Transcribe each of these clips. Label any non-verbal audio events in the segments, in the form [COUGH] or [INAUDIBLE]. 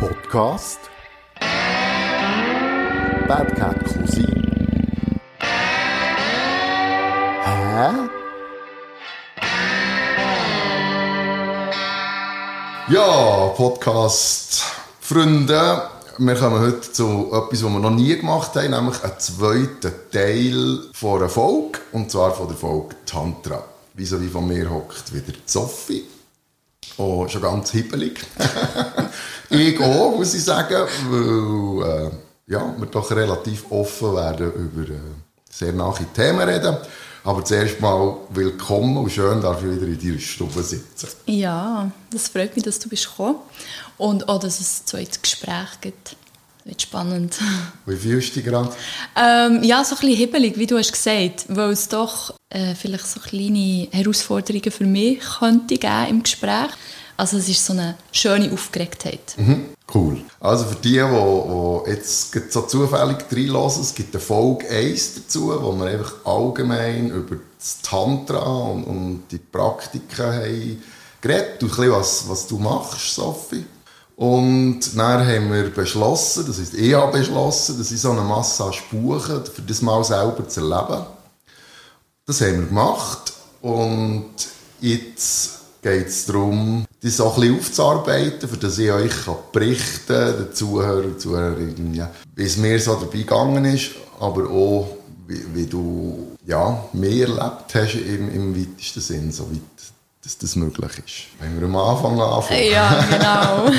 Podcast Bad Cat Cousin Hä? Ja, Podcast Freunde, wir kommen heute zu etwas, was wir noch nie gemacht haben, nämlich einen zweiten Teil von einer Folge, und zwar von der Folge Tantra. Wieso wie von mir hockt wieder Sophie. Oh, schon ganz hibbelig. [LAUGHS] ich auch, muss ich sagen, weil äh, ja, wir doch relativ offen werden über äh, sehr nahe Themen reden. Aber zuerst mal willkommen und schön, dass ich wieder in deiner Stube sitzen. Ja, das freut mich, dass du bist gekommen. Und auch, dass es so ein Gespräch gibt. Wird spannend. [LAUGHS] Wie fühlst du dich gerade? Ähm, ja, so ein bisschen hibbelig, wie du hast gesagt, weil es doch äh, vielleicht so kleine Herausforderungen für mich könnte geben im Gespräch. Also es ist so eine schöne Aufgeregtheit. Mhm. Cool. Also für die, die, die jetzt so zufällig reinhören, es gibt eine Folge 1 dazu, wo wir einfach allgemein über das Tantra und, und die Praktiken haben geredet. Und ein bisschen, was, was du machst, Sophie. Und dann haben wir beschlossen, das heißt, ich habe beschlossen, dass ich so eine Massage buche, für das mal selber zu erleben. Das haben wir gemacht. Und jetzt geht es darum, das auch ein bisschen aufzuarbeiten, für das ich euch berichten kann, den Zuhörern Zuhörerinnen, ja, wie es mir so dabei gegangen ist, aber auch, wie, wie du ja, mehr erlebt hast im, im weitesten Sinn, soweit dass das möglich ist. Wenn wir am Anfang anfangen. Ja, [LAUGHS] genau.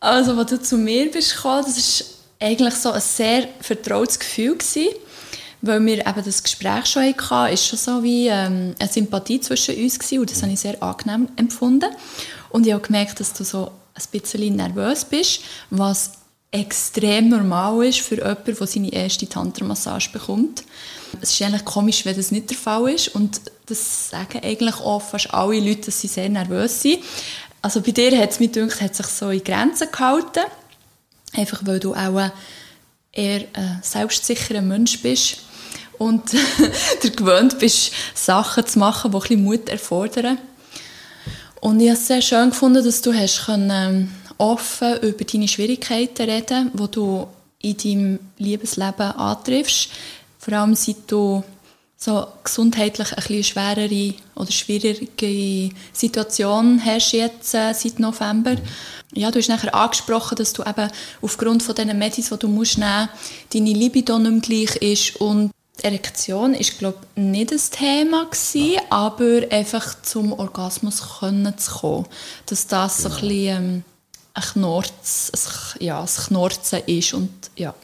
also, als du zu mir bist gekommen, das war eigentlich so ein sehr vertrautes Gefühl gewesen weil wir eben das Gespräch schon hatten, ist schon so wie ähm, eine Sympathie zwischen uns gewesen, und das habe ich sehr angenehm empfunden. Und ich habe gemerkt, dass du so ein bisschen nervös bist, was extrem normal ist für jemanden, der seine erste Tantra-Massage bekommt. Es ist eigentlich komisch, wenn das nicht der Fall ist und das sagen eigentlich auch fast alle Leute, dass sie sehr nervös sind. Also bei dir hat es mir gedacht, hat sich so in Grenzen gehalten, einfach weil du auch eher ein selbstsicherer Mensch bist und [LAUGHS] du gewöhnt bist, Sachen zu machen, die ein bisschen Mut erfordern. Und ich habe es sehr schön gefunden, dass du hast können, ähm, offen über deine Schwierigkeiten reden die du in deinem Liebesleben antriffst. Vor allem, seit du so gesundheitlich ein bisschen schwerere oder schwierige Situation hast jetzt äh, seit November. Ja, du hast nachher angesprochen, dass du eben aufgrund von diesen Medis, die du musst nehmen musst, deine Libido nicht mehr gleich ist. Und die Erektion ist glaube nicht das Thema gewesen, aber einfach zum Orgasmus können zu kommen, dass das so ein bisschen ähm, ein Knorz, ein, ja, ein Knorzen ist und ja.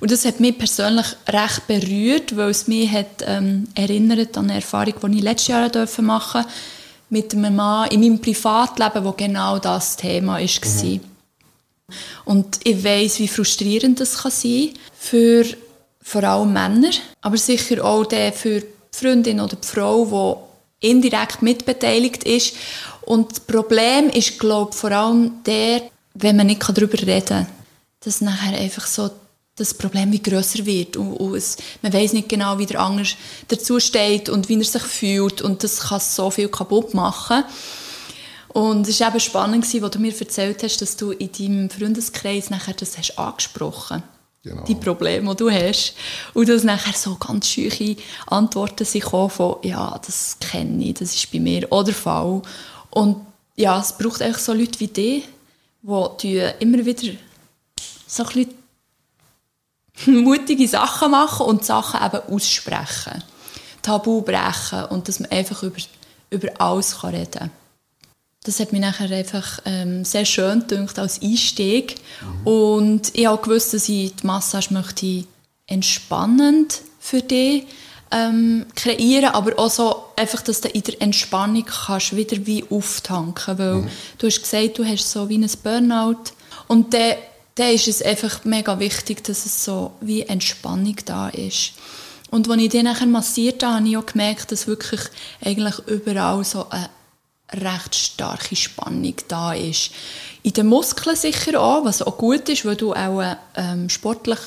Und das hat mich persönlich recht berührt, weil es mich hat ähm, erinnert an eine Erfahrung, die ich letztes Jahr machen durfte mit einem Mann in meinem Privatleben, wo genau das Thema ist mhm. Und ich weiß, wie frustrierend das kann sein für vor allem Männer, aber sicher auch der für die Freundin oder die Frau, die indirekt mitbeteiligt ist. Und das Problem ist, glaube ich, vor allem der, wenn man nicht darüber reden kann, dass nachher einfach so das Problem wie grösser wird und, und es, man weiß nicht genau, wie der andere dazu steht und wie er sich fühlt und das kann so viel kaputt machen. Und es war eben spannend, als du mir erzählt hast, dass du in deinem Freundeskreis nachher das hast angesprochen hast. Genau. Die Probleme, die du hast. Und dass nachher so ganz schüche Antworten sind von, ja, das kenne ich, das ist bei mir auch der Fall. Und ja, es braucht eigentlich so Leute wie dich, die immer wieder so ein [LAUGHS] mutige Sachen machen und Sachen eben aussprechen. Tabu brechen und dass man einfach über, über alles reden kann das hat mich nachher einfach ähm, sehr schön gedacht als Einstieg. Mhm. Und ich habe gewusst, dass ich die Massage möchte entspannend für dich ähm, kreieren, aber auch so einfach, dass du in der Entspannung kannst wieder wie auftanken, weil mhm. du hast gesagt, du hast so wie ein Burnout und dann, dann ist es einfach mega wichtig, dass es so wie Entspannung da ist. Und als ich den nachher massiert habe, habe ich auch gemerkt, dass wirklich eigentlich überall so eine recht starke Spannung da ist. In den Muskeln sicher auch, was auch gut ist, weil du auch ähm, sportlich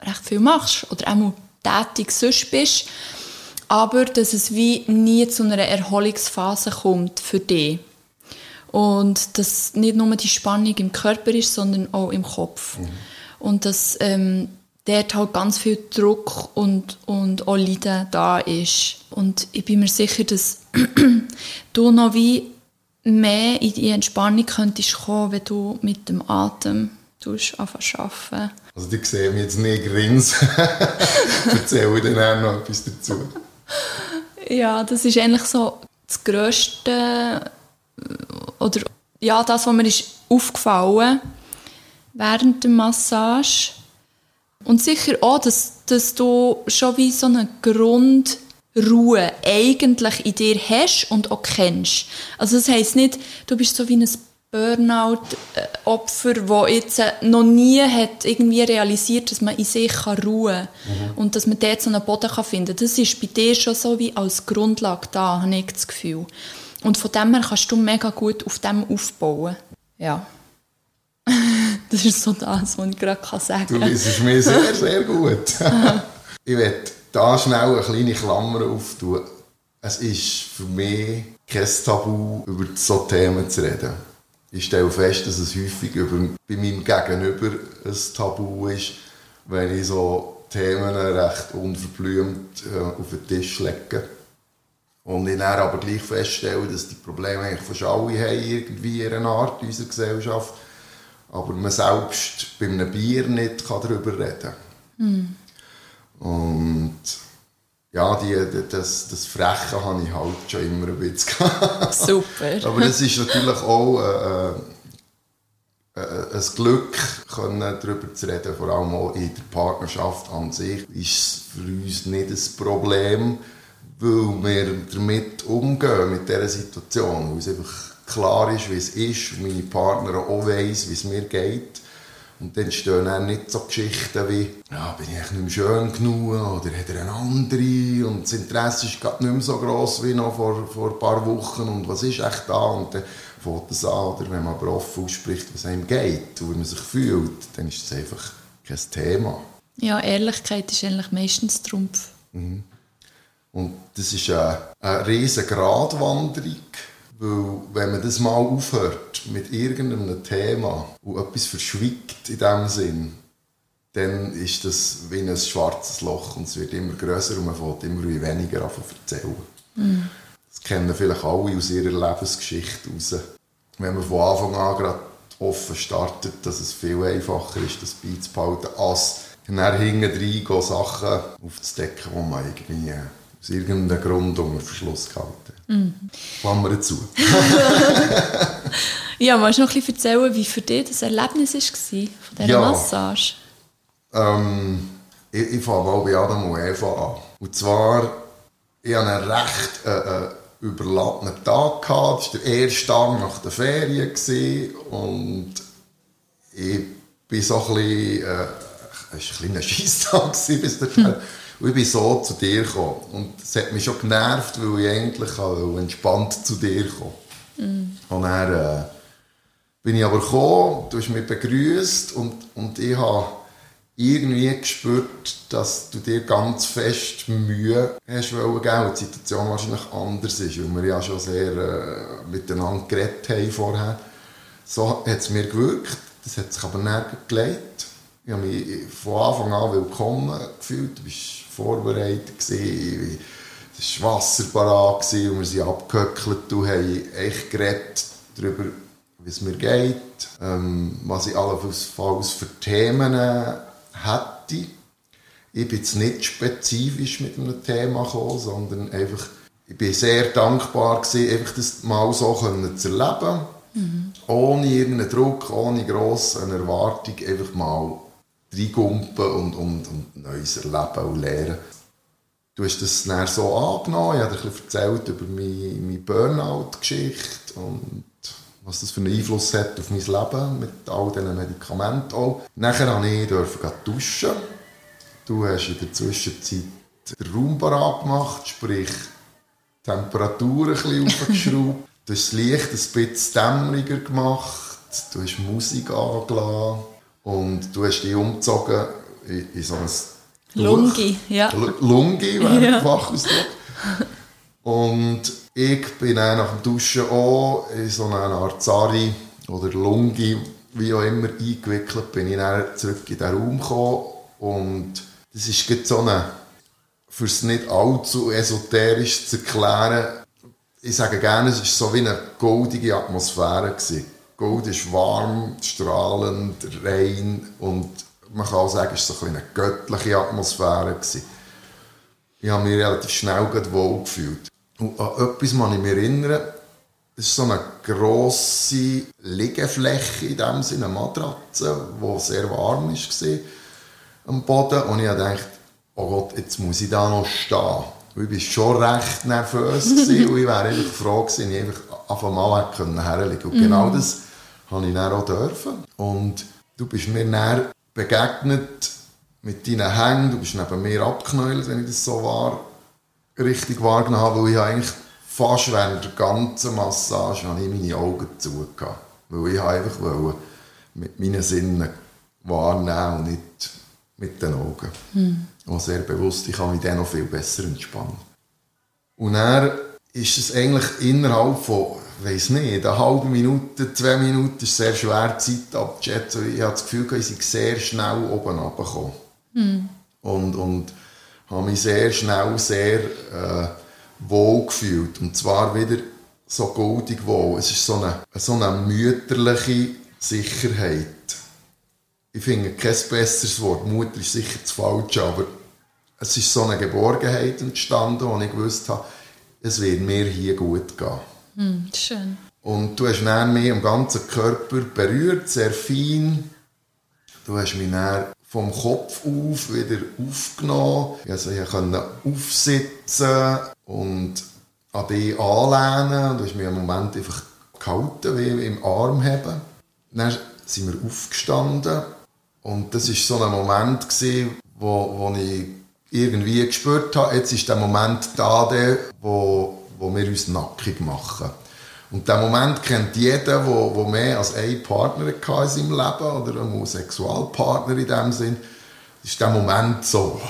recht viel machst oder auch tätig sonst bist. Aber dass es wie nie zu einer Erholungsphase kommt für dich. Und dass nicht nur die Spannung im Körper ist, sondern auch im Kopf. Mhm. Und dass ähm, dort halt ganz viel Druck und, und auch Leiden da ist. Und ich bin mir sicher, dass [CLEARS THROAT] du noch wie mehr in die Entspannung könntest kommen, wenn du mit dem Atem anfängst arbeiten. Also die sehen mich jetzt nicht grinsen. [LAUGHS] Erzähle ich dann auch noch etwas dazu. Ja, das ist eigentlich so das Grösste oder ja, das, was mir ist aufgefallen während der Massage. Und sicher auch, dass, dass du schon wie so eine Grundruhe eigentlich in dir hast und auch kennst. Also das heisst nicht, du bist so wie ein Burnout-Opfer, das jetzt noch nie hat irgendwie realisiert, dass man in sich ruhen kann mhm. und dass man dort so einen Boden finden kann. Das ist bei dir schon so wie als Grundlage da, habe ich das Gefühl. Und von dem her kannst du mega gut auf dem aufbauen. Ja. [LAUGHS] das ist so das, was ich gerade sagen kann. Du ist mir sehr, sehr gut. [LAUGHS] ich werde da schnell eine kleine Klammer auftun. Es ist für mich kein Tabu, über so Themen zu reden. Ich stelle fest, dass es häufig über, bei meinem Gegenüber ein Tabu ist, wenn ich so Themen recht unverblümt äh, auf den Tisch lege. Und ich dann aber gleich feststelle, dass die Probleme eigentlich fast alle haben, irgendwie in einer Art in unserer Gesellschaft. Aber man selbst bei einem Bier nicht kann darüber reden kann. Mm. Und ja, die, das, das Freche habe ich halt schon immer ein bisschen Super. aber es ist natürlich auch äh, äh, ein Glück, können darüber zu reden, vor allem auch in der Partnerschaft an sich, ist es für uns nicht ein Problem weil wir damit umgehen, mit dieser Situation, weil es einfach klar ist, wie es ist, und meine Partnerin auch weiss, wie es mir geht. Und dann stehen dann nicht so Geschichten wie, ja, bin ich nicht mehr schön genug oder hat er eine andere und das Interesse ist gerade nicht mehr so gross wie noch vor, vor ein paar Wochen und was ist echt da und dann fängt es an, oder wenn man aber offen ausspricht, was einem geht und wie man sich fühlt, dann ist das einfach kein Thema. Ja, Ehrlichkeit ist eigentlich meistens Trumpf. Mhm. Und das ist eine, eine riesige Gratwanderung, weil wenn man das mal aufhört mit irgendeinem Thema und etwas verschwiegt in dem Sinn, dann ist das wie ein schwarzes Loch und es wird immer größer und man fängt immer weniger davon erzählen. Mhm. Das kennen vielleicht alle aus ihrer Lebensgeschichte raus. Wenn man von Anfang an gerade offen startet, dass es viel einfacher ist, das beizubehalten, als nachher hinten rein Sachen aufzudecken, die man irgendwie aus irgendeinem Grund unter Verschluss gehalten. Mhm. Klammer zu. [LAUGHS] ja, magst du noch ein bisschen erzählen, wie für dich das Erlebnis war von dieser ja, Massage? Ähm, ich, ich fange mal bei Adam und Eva an. Und zwar, ich hatte einen recht äh, äh, überladenen Tag. Gehabt. Das war der erste Tag nach der Ferien. Gewesen. Und ich bin so ein bisschen... Äh, es war ein kleiner [LAUGHS] Scheisstag bis dahin. [LAUGHS] Und ich bin so zu dir gekommen. Und es hat mich schon genervt, weil ich eigentlich entspannt zu dir komme. Mm. Und dann äh, bin ich aber gekommen, du hast mich begrüßt und, und ich habe irgendwie gespürt, dass du dir ganz fest Mühe hast wollen und die Situation wahrscheinlich anders ist, weil wir ja schon sehr äh, miteinander geredet haben vorher. So hat es mir gewirkt, das hat sich aber nirgends gelegt. Ich habe mich von Anfang an willkommen gefühlt, du bist vorbereitet. Gewesen. Es war Wasser parat und wir sind abgehöckelt und haben echt geredet darüber, wie es mir geht, ähm, was ich allenfalls für Themen hätte. Ich bin jetzt nicht spezifisch mit einem Thema gekommen, sondern einfach, ich bin sehr dankbar gewesen, einfach das mal so zu erleben. Mhm. Ohne irgendeinen Druck, ohne grosse Erwartung, einfach mal reingumpen und, und, und Neues erleben und lernen. Du hast das dann so angenommen, ich habe dir erzählt über meine, meine Burnout-Geschichte und was das für einen Einfluss hat auf mein Leben mit all diesen Medikamenten auch. Nachher durfte ich dürfen duschen. Du hast in der Zwischenzeit den Raum gemacht, sprich die Temperatur ein bisschen [LAUGHS] aufgeschraubt. Du hast das Licht ein bisschen dämmeriger gemacht. Du hast Musik angelassen. Und du hast dich umgezogen in, in so ein Lungi, ja. Lungi [LAUGHS] wäre ja. Fachausdruck. Und ich bin dann nach dem Duschen auch in so eine Art Zari oder Lungi, wie auch immer, eingewickelt, bin ich dann zurück in den Raum gekommen und das ist jetzt so eine, für es nicht allzu esoterisch zu erklären, ich sage gerne, es war so wie eine goldige Atmosphäre. Gewesen. Gold ist warm, strahlend, rein und man kann auch sagen, es war so eine göttliche Atmosphäre. Gewesen. Ich habe mich relativ schnell wohl gefühlt. Und an etwas kann ich mich erinnern, es ist so eine grosse Liegefläche in dem Sinne, eine Matratze, die sehr warm war am Boden. Und ich dachte, oh Gott, jetzt muss ich da noch stehen. Und ich war schon recht nervös [LAUGHS] und ich wäre einfach froh gewesen, ich einfach auf einmal herlegen konnte. Und genau mhm. das habe ich dann auch dürfen. Und du bist mir dann begegnet mit deinen Hängen, du bist neben mir abgeknäult, wenn ich das so war, richtig wahrgenommen habe, weil ich eigentlich fast während der ganzen Massage habe ich meine Augen zugehört. Weil ich einfach wollte mit meinen Sinnen wahrnehmen und nicht mit den Augen. Hm. Und sehr bewusst, ich kann mich dann noch viel besser entspannen. Und er ist es eigentlich innerhalb von, weiß nicht, eine halbe Minute, zwei Minuten, ist sehr schwer, Zeit abzuschätzen. Ich habe das Gefühl, ich sei sehr schnell oben runtergekommen. Hm. Und, und habe mich sehr schnell sehr äh, wohl gefühlt. Und zwar wieder so goldig wohl. Es ist so eine, so eine mütterliche Sicherheit ich finde kein besseres Wort. Mutter ist sicher das Falsche, aber es ist so eine Geborgenheit entstanden, wo ich gewusst habe, es wird mir hier gut gehen. Mm, schön. Und du hast dann mich am ganzen Körper berührt, sehr fein. Du hast mich dann vom Kopf auf wieder aufgenommen. Also ich konnte aufsitzen und an dich anlehnen. Du hast mich im Moment einfach gehalten, wie im Arm haben. Dann sind wir aufgestanden und das war so ein Moment, gewesen, wo, wo ich irgendwie gespürt habe, jetzt ist der Moment da, der, wo, wo wir uns nackig machen. Und der Moment kennt jeder, der, der mehr als einen Partner hatte in seinem Leben oder einen Sexualpartner in dem Sinn. Das ist der Moment so.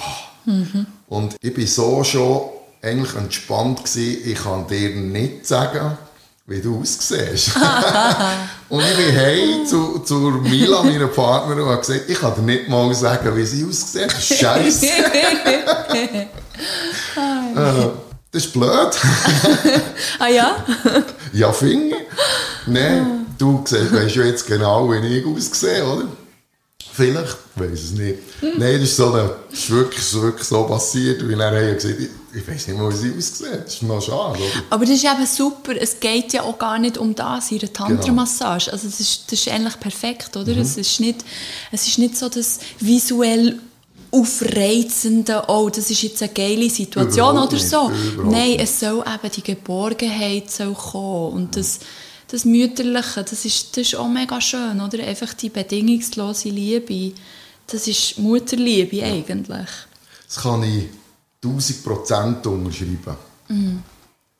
Mhm. Und ich war so schon eigentlich entspannt gewesen. Ich kann dir nicht sagen, wie du aussiehst. [LAUGHS] und ich bin heim zu, zu Mila, meiner Partnerin, und habe gesagt, ich kann dir nicht mal sagen, wie sie aussieht. Scheiße. [LAUGHS] [LAUGHS] das ist blöd. [LAUGHS] ah ja? [LAUGHS] ja, finde. Nein, du weißt ja jetzt genau, wie ich aussehe, oder? Vielleicht, ich weiß es nicht. Nein, das ist, so eine, das ist wirklich, wirklich so passiert, wie er gesagt ich, ich weiß nicht mal, wie sie aussieht. Das ist noch schade, oder? Aber das ist eben super. Es geht ja auch gar nicht um das, ihre Tantra-Massage. Genau. Also das ist, das ist eigentlich perfekt, oder? Mhm. Es, ist nicht, es ist nicht so das visuell aufreizende, oh, das ist jetzt eine geile Situation Überhaupt oder so. Nein, es soll eben die Geborgenheit soll kommen und das das Mütterliche, das ist, das ist auch mega schön, oder? Einfach die bedingungslose Liebe, das ist Mutterliebe ja. eigentlich. Das kann ich 1000 Prozent unterschreiben. Mhm.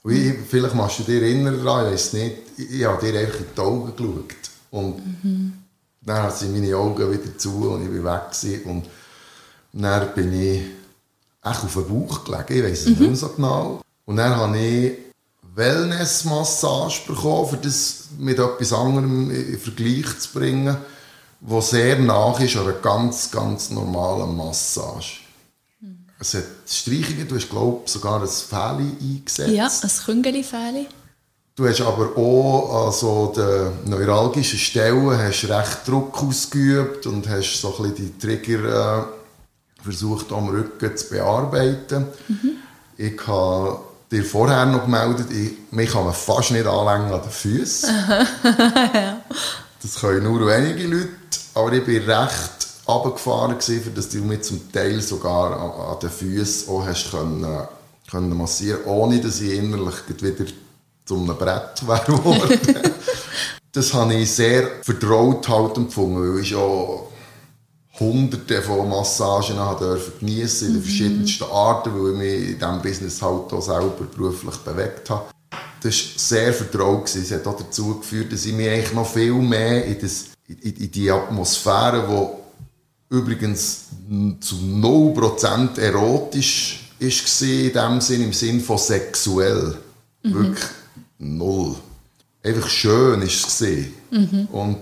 Ich, vielleicht machst du dich erinnern daran, ich weiß nicht, ich habe dir einfach in die Augen geschaut. Und mhm. dann sind meine Augen wieder zu und ich bin weg gewesen. Und dann bin ich echt auf den Bauch gelegen, ich weiß es mhm. nicht so genau. Und dann habe ich Wellness-Massage bekommen, um das mit etwas anderem in Vergleich zu bringen, wo sehr nach ist an einer ganz, ganz normalen Massage. Mhm. Es hat Streichungen, du hast, glaube ich, sogar ein Fähli eingesetzt. Ja, ein Küngeli-Fähli. Du hast aber auch an so den neuralgischen Stellen hast recht Druck ausgeübt und hast so ein bisschen die Trigger äh, versucht am Rücken zu bearbeiten. Mhm. Ich habe dir vorher noch gemeldet, ich, mich kann man fast nicht anlängen an den Füßen. [LAUGHS] ja. Das können nur wenige Leute, aber ich bin recht runtergefahren dass du mich zum Teil sogar an, an den Füßen auch hast können, können massieren, ohne dass ich innerlich wieder zu einem Brett [LAUGHS] wäre [LAUGHS] das habe ich sehr vertraut halt empfunden, weil ich auch hunderte von Massagen dürfen geniessen in den mhm. verschiedensten Arten, weil ich mich in diesem Business halt auch selber beruflich bewegt habe. Das war sehr vertraut. Es hat auch dazu geführt, dass ich mich eigentlich noch viel mehr in, das, in, in die Atmosphäre, die übrigens zu 0% erotisch war, in dem Sinn, im Sinn von sexuell. Wirklich null. Einfach schön war es. Mhm. Und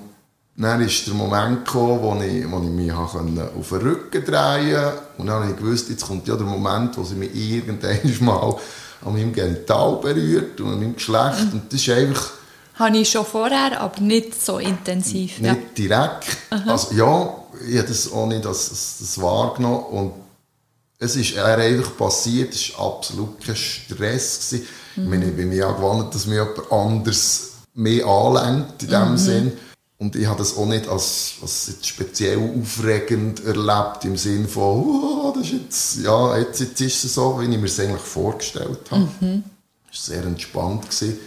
dann ist der Moment gekommen, wo ich, wo ich mich auf den Rücken drehen konnte. Und dann habe ich gewusst, jetzt kommt ja der Moment, wo sie mich irgendwann mal an meinem Genital berührt und an meinem Geschlecht. Mhm. Und das ist einfach... Habe ich schon vorher, aber nicht so intensiv. Nicht ja. direkt. Aha. Also ja, ich habe das auch nicht das, das, das wahrgenommen. Und es ist einfach passiert, es war absolut kein Stress. Gewesen. Mhm. Ich, meine, ich bin mir ja gewohnt, dass mich jemand anders mehr anlenkt in dem mhm. Sinn. Und ich habe das auch nicht als, als speziell aufregend erlebt, im Sinne von, oh, das ist jetzt, ja, jetzt, jetzt ist es so, wie ich mir es eigentlich vorgestellt habe. Mhm. Es war sehr entspannt. Gewesen.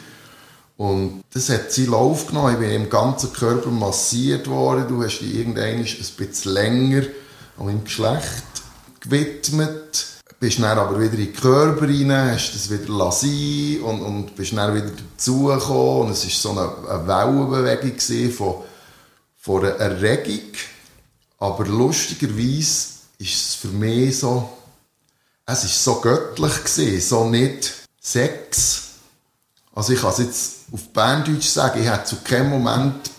Und das hat seinen Lauf genommen. Ich bin im ganzen Körper massiert worden. Du hast dich irgendwann ein bisschen länger an meinem Geschlecht gewidmet bist dann aber wieder in den Körper rein, hast das wieder lassen und, und bist dann wieder dazugekommen und es war so eine, eine Wellenbewegung von, von einer Erregung. Aber lustigerweise ist es für mich so, es ist so göttlich gewesen, so nicht Sex. Also ich kann es jetzt auf Berndeutsch sagen, ich hätte zu keinem Moment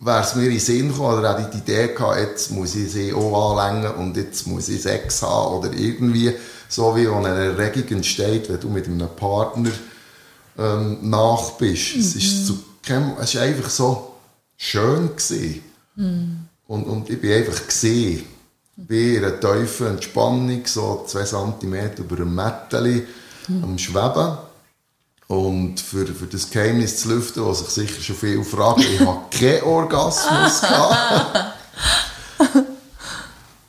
wäre es mir in den Sinn gekommen, oder ich die Idee gehabt, jetzt muss ich sie auch anlängen und jetzt muss ich Sex haben oder irgendwie, so wie eine Erregung entsteht, wenn du mit einem Partner ähm, nach bist. Mhm. Es, ist zu, es ist einfach so schön gewesen. Mhm. Und, und ich bin einfach gesehen. In einer tiefen Entspannung, so zwei Zentimeter über einem Mätteli mhm. am Schweben. Und für, für das Geheimnis zu lüften, was sich sicher schon viele fragen, ich habe [LAUGHS] keinen Orgasmus [LAUGHS] gehabt.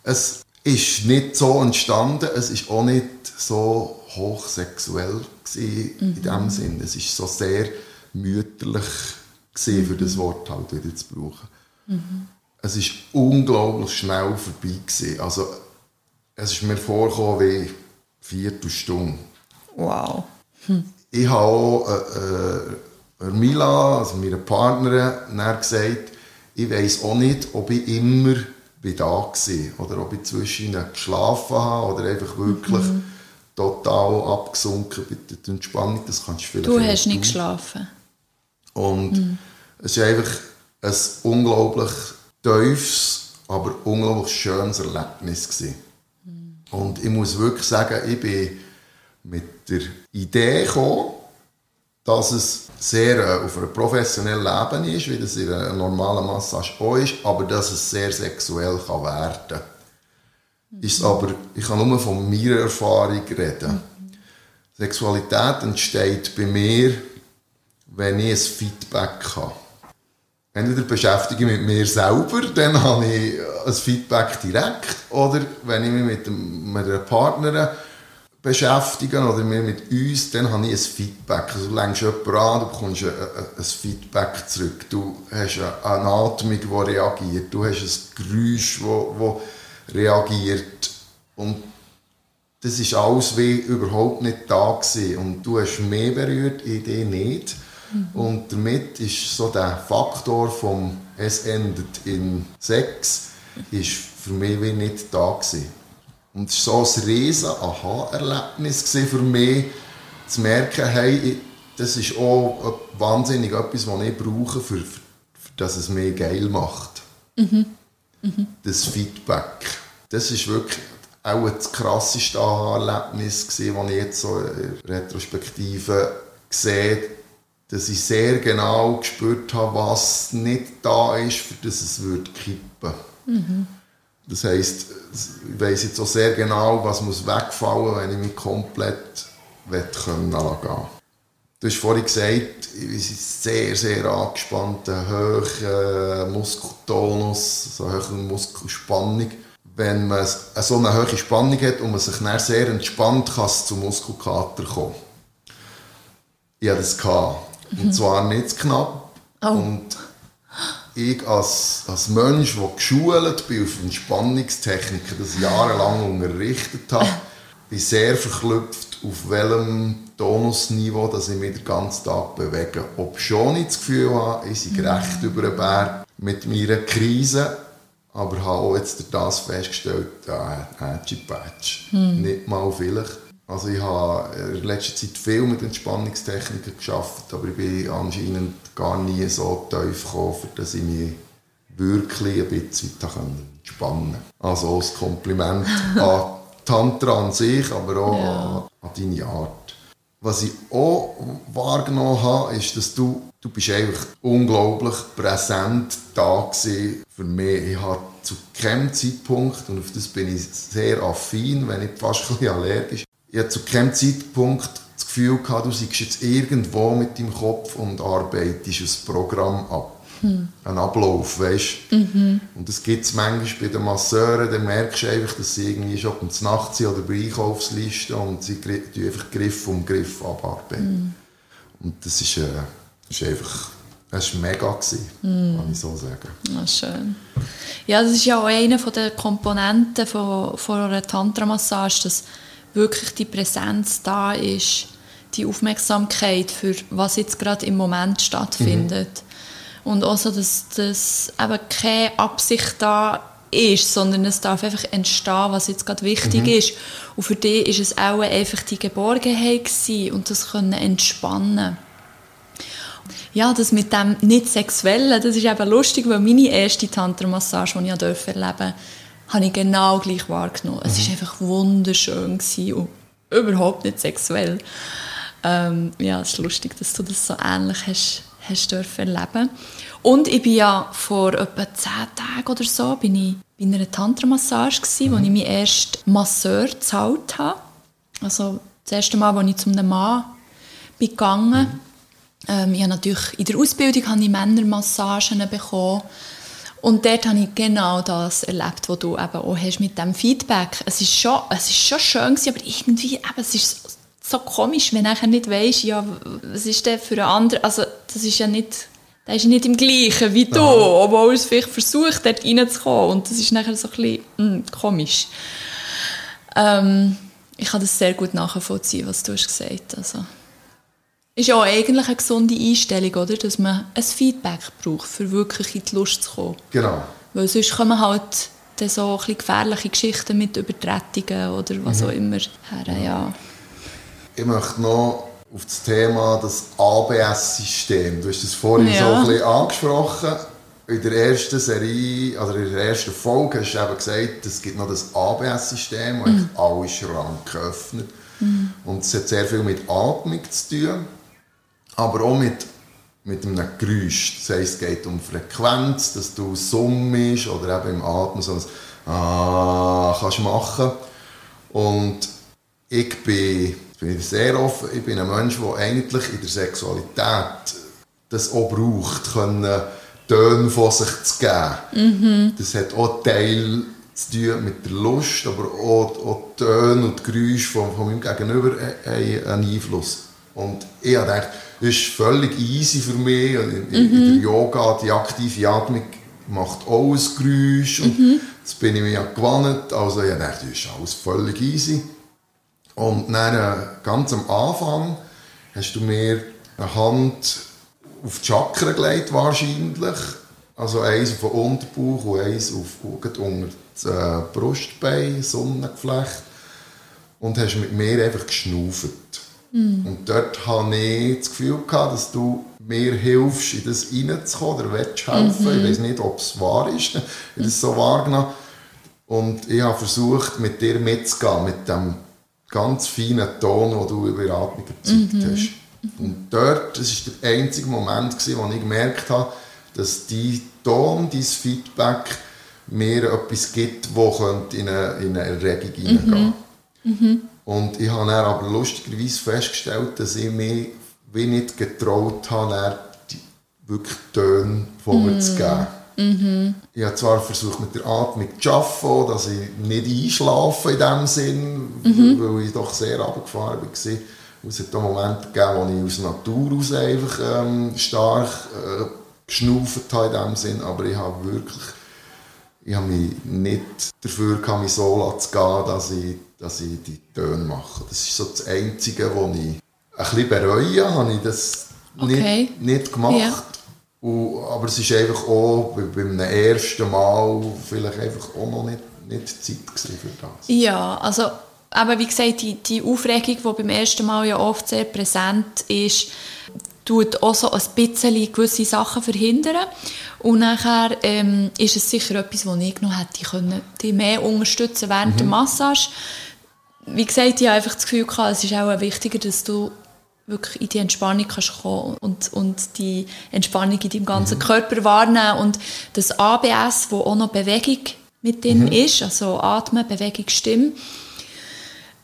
es ist nicht so entstanden, es ist auch nicht so hochsexuell gewesen, mhm. in dem Sinn. Es ist so sehr mütterlich gewesen, für das Wort halt wieder zu brauchen. Mhm. Es ist unglaublich schnell vorbei gewesen. Also es ist mir vorgekommen wie Viertelstunde. Wow. Hm ich habe auch äh, äh, Mila, also meiner Partnerin, gesagt, ich weiß auch nicht, ob ich immer bin da war oder ob ich zwischen ihnen geschlafen habe oder einfach wirklich mhm. total abgesunken bin. Die Entspannung, das kannst du vielleicht Du hast nicht geschlafen. Und mhm. es war einfach ein unglaublich tiefes, aber unglaublich schönes Erlebnis. Gewesen. Mhm. Und ich muss wirklich sagen, ich bin mit der Idee gekommen, dass es sehr äh, auf einer professionellen Ebene ist, wie das in einer normalen Massage auch ist, aber dass es sehr sexuell kann werden kann. Mhm. Ist aber, ich kann nur von meiner Erfahrung reden. Mhm. Sexualität entsteht bei mir, wenn ich ein Feedback habe. Entweder beschäftige ich mich mit mir selber, dann habe ich ein Feedback direkt, oder wenn ich mich mit, dem, mit einer Partnerin beschäftigen oder wir mit uns, dann habe ich ein Feedback. Also du lenkst jemanden an, du bekommst ein, ein, Feedback zurück. Du hast eine Atmung, die reagiert. Du hast ein Geräusch, das reagiert. Und das ist alles wie überhaupt nicht da gewesen. Und du hast mehr berührt, ich dich nicht. Mhm. Und damit ist so der Faktor vom «Es endet in Sex» ist für mich wie nicht da gewesen. Und es war so ein riesen Aha-Erlebnis für mich, zu merken, hey, das ist auch wahnsinnig etwas, was ich brauche, für, für, dass es mir geil macht. Mhm. Mhm. Das Feedback. Das ist wirklich auch das krasseste Aha-Erlebnis, das ich jetzt so in Retrospektive sehe, dass ich sehr genau gespürt habe, was nicht da ist, für das es würde kippen. Mhm. Das heisst, ich weiss jetzt auch sehr genau, was muss wegfallen, wenn ich mich komplett können gehen Du hast vorhin gesagt, wir sind sehr, sehr angespannt, einen hohen Muskeltonus, so eine hohe Muskelspannung. Wenn man so eine hohe Spannung hat und man sich dann sehr entspannt, kann es zu Muskelkater kommen. Ich hatte das. Und mhm. zwar nicht knapp. Oh. Und ich als, als Mensch, der geschult bin auf Entspannungstechniken, das jahrelang unterrichtet habe, [LAUGHS] bin sehr verklüpft, auf welchem Tonusniveau dass ich mich den ganzen Tag bewege. Ob schon ich das Gefühl habe, ich sei recht über den Berg mit meiner Krise, aber habe auch jetzt das festgestellt, ja, Patchy Patch, hm. nicht mal vielleicht. Also ich habe in letzter Zeit viel mit Entspannungstechniken geschafft, aber ich bin anscheinend gar nie so tief gekommen, dass ich mich wirklich ein bisschen entspannen konnte. Also ein Kompliment [LAUGHS] an Tantra an sich, aber auch ja. an, deine Art. Was ich auch wahrgenommen habe, ist, dass du, du bist einfach unglaublich präsent da gewesen für mich. Ich habe zu keinem Zeitpunkt, und auf das bin ich sehr affin, wenn ich fast ein bisschen allergisch ich hatte zu keinem Zeitpunkt das Gefühl gehabt, du seist jetzt irgendwo mit deinem Kopf und arbeitest ein Programm ab. Hm. Ein Ablauf, weißt mhm. Und das gibt es manchmal bei den Masseuren, dann merkst du einfach, dass sie irgendwie schon um die Nacht sind oder bei Einkaufslisten und sie einfach Griff um Griff abarbeiten. Mhm. Und das ist, äh, ist einfach das war mega, mm. kann ich so sagen. Ah, schön. Ja, das ist ja auch eine der Komponenten von, von einer Tantra-Massage, dass wirklich die Präsenz da ist, die Aufmerksamkeit für was jetzt gerade im Moment stattfindet. Mhm. Und auch so, dass, dass eben keine Absicht da ist, sondern es darf einfach entstehen, was jetzt gerade wichtig mhm. ist. Und für dich ist es auch einfach die Geborgenheit gewesen und das können entspannen. Ja, das mit dem nicht sexuellen, das ist eben lustig, weil meine erste Tantra-Massage, die ich erleben durfte, habe ich genau gleich wahrgenommen. Mhm. Es war einfach wunderschön und überhaupt nicht sexuell. Ähm, ja, es ist lustig, dass du das so ähnlich hast, hast dürfen erleben. Und ich bin ja vor etwa zehn Tagen oder so bin ich bei einer Tantra-Massage mhm. wo ich meinen ersten Masseur gezahlt habe. Also das erste Mal, als ich zu einem Mann bin gegangen mhm. ähm, ich habe natürlich in der Ausbildung habe ich Männermassagen bekommen und dort habe ich genau das erlebt, was du eben auch hast mit dem Feedback. Es ist schon, es ist schon schön gewesen, aber irgendwie, eben, es ist so komisch, wenn du nicht weißt, ja, was ist denn für ein anderer, also das ist ja nicht, der ist nicht im Gleichen wie du, Aha. obwohl es vielleicht versucht, dort reinzukommen und das ist nachher so ein bisschen mh, hm, komisch. Ähm, ich kann das sehr gut nachvollziehen, was du hast gesagt hast. Also ist ja eigentlich eine gesunde Einstellung, oder? dass man ein Feedback braucht, für wirklich in die Lust zu kommen. Genau. Weil sonst kommen halt dann so ein gefährliche Geschichten mit Übertretungen oder was mhm. auch immer her. Ja. Ich möchte noch auf das Thema des ABS-System. Du hast das vorhin ja. so ein bisschen angesprochen. In der ersten Serie, also in der ersten Folge hast du eben gesagt, es gibt noch das ABS-System, das mhm. alle Schranken öffnet. Mhm. Und es hat sehr viel mit Atmung zu tun aber auch mit, mit einem Geräusch. Das heisst, es geht um Frequenz, dass du summst oder eben im Atmen so ein Ah kannst machen. Und ich bin, bin sehr offen, ich bin ein Mensch, der eigentlich in der Sexualität das auch braucht, können Töne von sich zu geben. Mhm. Das hat auch Teil zu tun mit der Lust, aber auch, auch die Töne und die Geräusche von, von meinem Gegenüber haben einen Einfluss. Und ich habe gedacht, das ist völlig easy für mich. In, mhm. in der Yoga, die aktive Atmung macht auch ein Geräusch. Und mhm. Das bin ich mir ja gewohnt. Also ich dachte, das ist alles völlig easy. Und dann, äh, ganz am Anfang hast du mir eine Hand auf die Chakra gelegt, wahrscheinlich. Also eins auf den Unterbauch und eins auf, unter das äh, Brustbein, Sonnengeflecht. Und hast mit mir einfach geschnauft. Mm. Und dort hatte ich das Gefühl, gehabt, dass du mir hilfst, in das reinzukommen oder willst helfen. Mm -hmm. Ich weiß nicht, ob es wahr ist. Ich habe das so wahrgenommen. Und ich habe versucht, mit dir mitzugehen, mit dem ganz feinen Ton, den du über Atmung gezeigt mm -hmm. hast. Und dort, das war der einzige Moment, wo ich gemerkt habe, dass dein Ton, dein Feedback mir etwas gibt, das in eine, in eine Erregung hineingehen mhm. Und ich habe dann aber lustigerweise festgestellt, dass ich mich wie nicht getraut habe, wirklich Töne von mir zu geben. Mhm. Ich habe zwar versucht, mit der Atmung zu arbeiten, dass ich nicht einschlafe in dem Sinn, mhm. weil ich doch sehr runtergefahren war. Es hat auch Momente gegeben, wo ich aus Natur aus einfach ähm, stark äh, geschnauft habe in dem Sinn, aber ich habe wirklich ich habe mich nicht dafür gehabt, mich so zu gehen, dass ich, dass ich die Töne mache. Das ist so das Einzige, was ich ein bisschen bereue, habe ich das okay. nicht, nicht gemacht. Ja. Und, aber es ist einfach auch bei, beim ersten Mal vielleicht einfach auch noch nicht, nicht Zeit für das. Ja, also aber wie gesagt, die, die Aufregung, die beim ersten Mal ja oft sehr präsent ist, tut auch so ein bisschen gewisse Sachen verhindern. Und nachher ähm, ist es sicher etwas, das ich noch hätte können, die mehr unterstützen während mhm. der Massage. Wie gesagt, ich habe einfach das Gefühl gehabt, es ist auch wichtiger, dass du wirklich in die Entspannung kannst kommen und, und die Entspannung in deinem ganzen mhm. Körper wahrnehmen und das ABS, wo auch noch Bewegung mit drin mhm. ist, also Atmen, Bewegung, Stimme,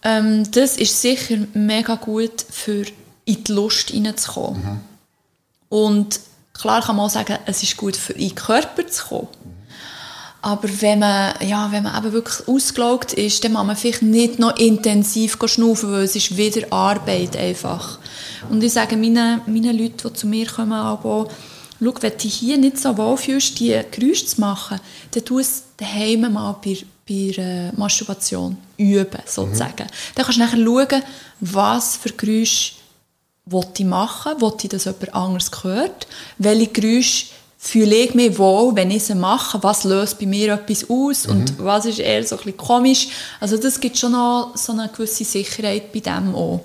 ähm, das ist sicher mega gut für in die Lust hineinzukommen. Mhm. Und klar kann man auch sagen, es ist gut für in den Körper zu kommen. Aber wenn man, ja, wenn man eben wirklich ausgelaugt ist, dann muss man vielleicht nicht noch intensiv schnaufen, weil es ist wieder Arbeit einfach. Und ich sage meinen, meinen Leuten, die zu mir kommen, aber schau, wenn du dich hier nicht so wohl fühlst, die Geräusche zu machen, dann tu es daheim mal bei, bei äh, Masturbation üben, sozusagen. Mhm. Dann kannst du nachher schauen, was für Geräusche ich machen will, ich, dass jemand anderes hört, welche Geräusche fühle ich mich wohl, wenn ich sie mache, was löst bei mir etwas aus mhm. und was ist eher so ein bisschen komisch. Also das gibt schon noch so eine gewisse Sicherheit bei dem auch.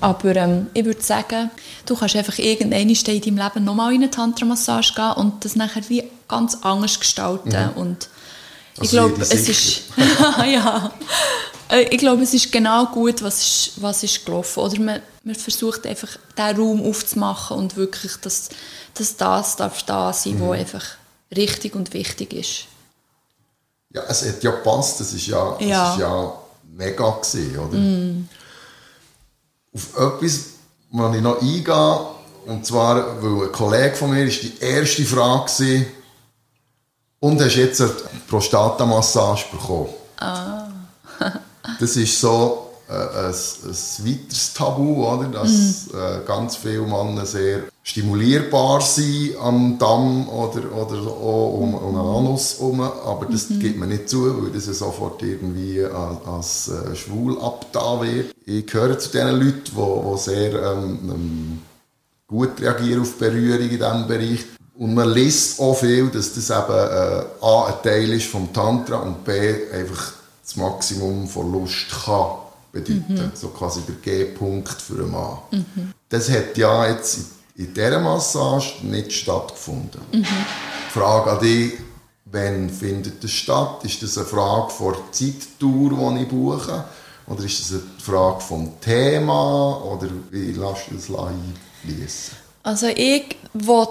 Aber ähm, ich würde sagen, du kannst einfach irgendwann in deinem Leben nochmal in eine Tantra-Massage gehen und das nachher wie ganz anders gestalten. Mhm. Und ich also glaube, es ist... [LAUGHS] ja. Äh, ich glaube, es ist genau gut, was ist, was ist gelaufen. Oder man, man versucht einfach, diesen Raum aufzumachen und wirklich, dass, dass das darf da sein, mhm. was einfach richtig und wichtig ist. Ja, es hat ja gepasst. Das ist ja, ja. Das ist ja mega gewesen, oder? Mm. Auf etwas, wo ich noch eingehe, und zwar, weil ein Kollege von mir ist die erste Frage war, und hast jetzt eine Prostatamassage bekommen? Ah. [LAUGHS] das ist so äh, ein, ein weiteres Tabu, oder? dass mm. ganz viele Männer sehr stimulierbar sind am Damm oder, oder auch um, um den Anus herum, aber das mhm. gibt man nicht zu, weil das ja sofort irgendwie als, als äh, schwul abgetan wird. Ich gehöre zu den Leuten, die, die sehr ähm, ähm, gut reagieren auf Berührung in diesem Bereich. Und man liest auch viel, dass das eben äh, A, ein Teil ist vom Tantra und B, einfach das Maximum von Lust kann bedeuten. Mhm. So quasi der G-Punkt für einen Mann. Mhm. Das hat ja jetzt in dieser Massage nicht stattgefunden. Mhm. Frage an dich, wann findet das statt? Ist das eine Frage von der Zeitdauer, die ich buche? Oder ist das eine Frage vom Thema? Oder wie lässt du das einfließen? Also ich will,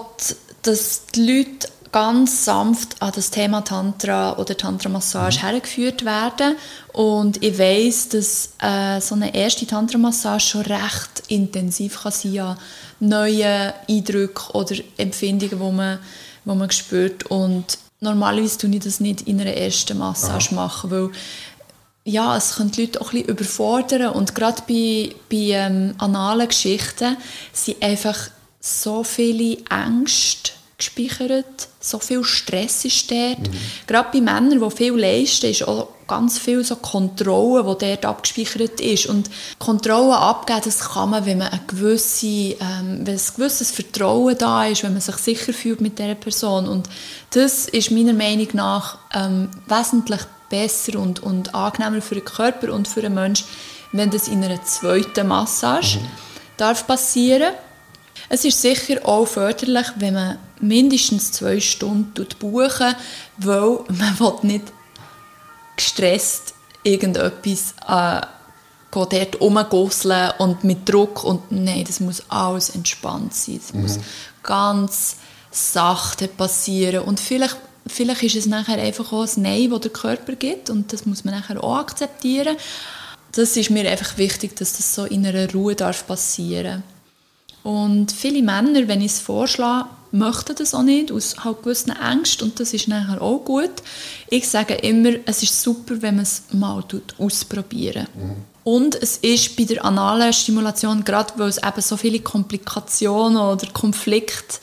dass die Leute ganz sanft an das Thema Tantra oder Tantra-Massage mhm. hergeführt werden. Und ich weiß, dass äh, so eine erste Tantra-Massage schon recht intensiv kann sein kann, neue Eindrücke oder Empfindungen, die man, die man spürt. Und normalerweise tue ich das nicht in einer ersten Massage Aha. machen, weil ja, es können die Leute auch ein bisschen überfordern und gerade bei, bei ähm, analen Geschichten sind einfach so viele Ängste gespeichert. So viel Stress ist dort. Mhm. Gerade bei Männern, die viel leisten, ist auch ganz viel so Kontrolle, die dort abgespeichert ist. Und Kontrolle abgeben, das kann man, wenn man ein, gewisse, ähm, wenn ein gewisses Vertrauen da ist, wenn man sich sicher fühlt mit dieser Person. Und das ist meiner Meinung nach ähm, wesentlich besser und, und angenehmer für den Körper und für den Menschen, wenn das in einer zweiten Massage mhm. darf passieren darf. Es ist sicher auch förderlich, wenn man mindestens zwei Stunden buchen weil man will nicht gestresst irgendetwas äh, dort rumgosseln und mit Druck und nein, das muss alles entspannt sein. Das mhm. muss ganz sachte passieren und vielleicht, vielleicht ist es nachher einfach auch ein Nein, das der Körper gibt und das muss man nachher auch akzeptieren. Das ist mir einfach wichtig, dass das so in einer Ruhe darf passieren darf. Und viele Männer, wenn ich es vorschlage, möchten das auch nicht, aus halt gewissen Ängsten und das ist nachher auch gut. Ich sage immer, es ist super, wenn man es mal ausprobieren mhm. Und es ist bei der analen Stimulation, gerade weil es eben so viele Komplikationen oder Konflikte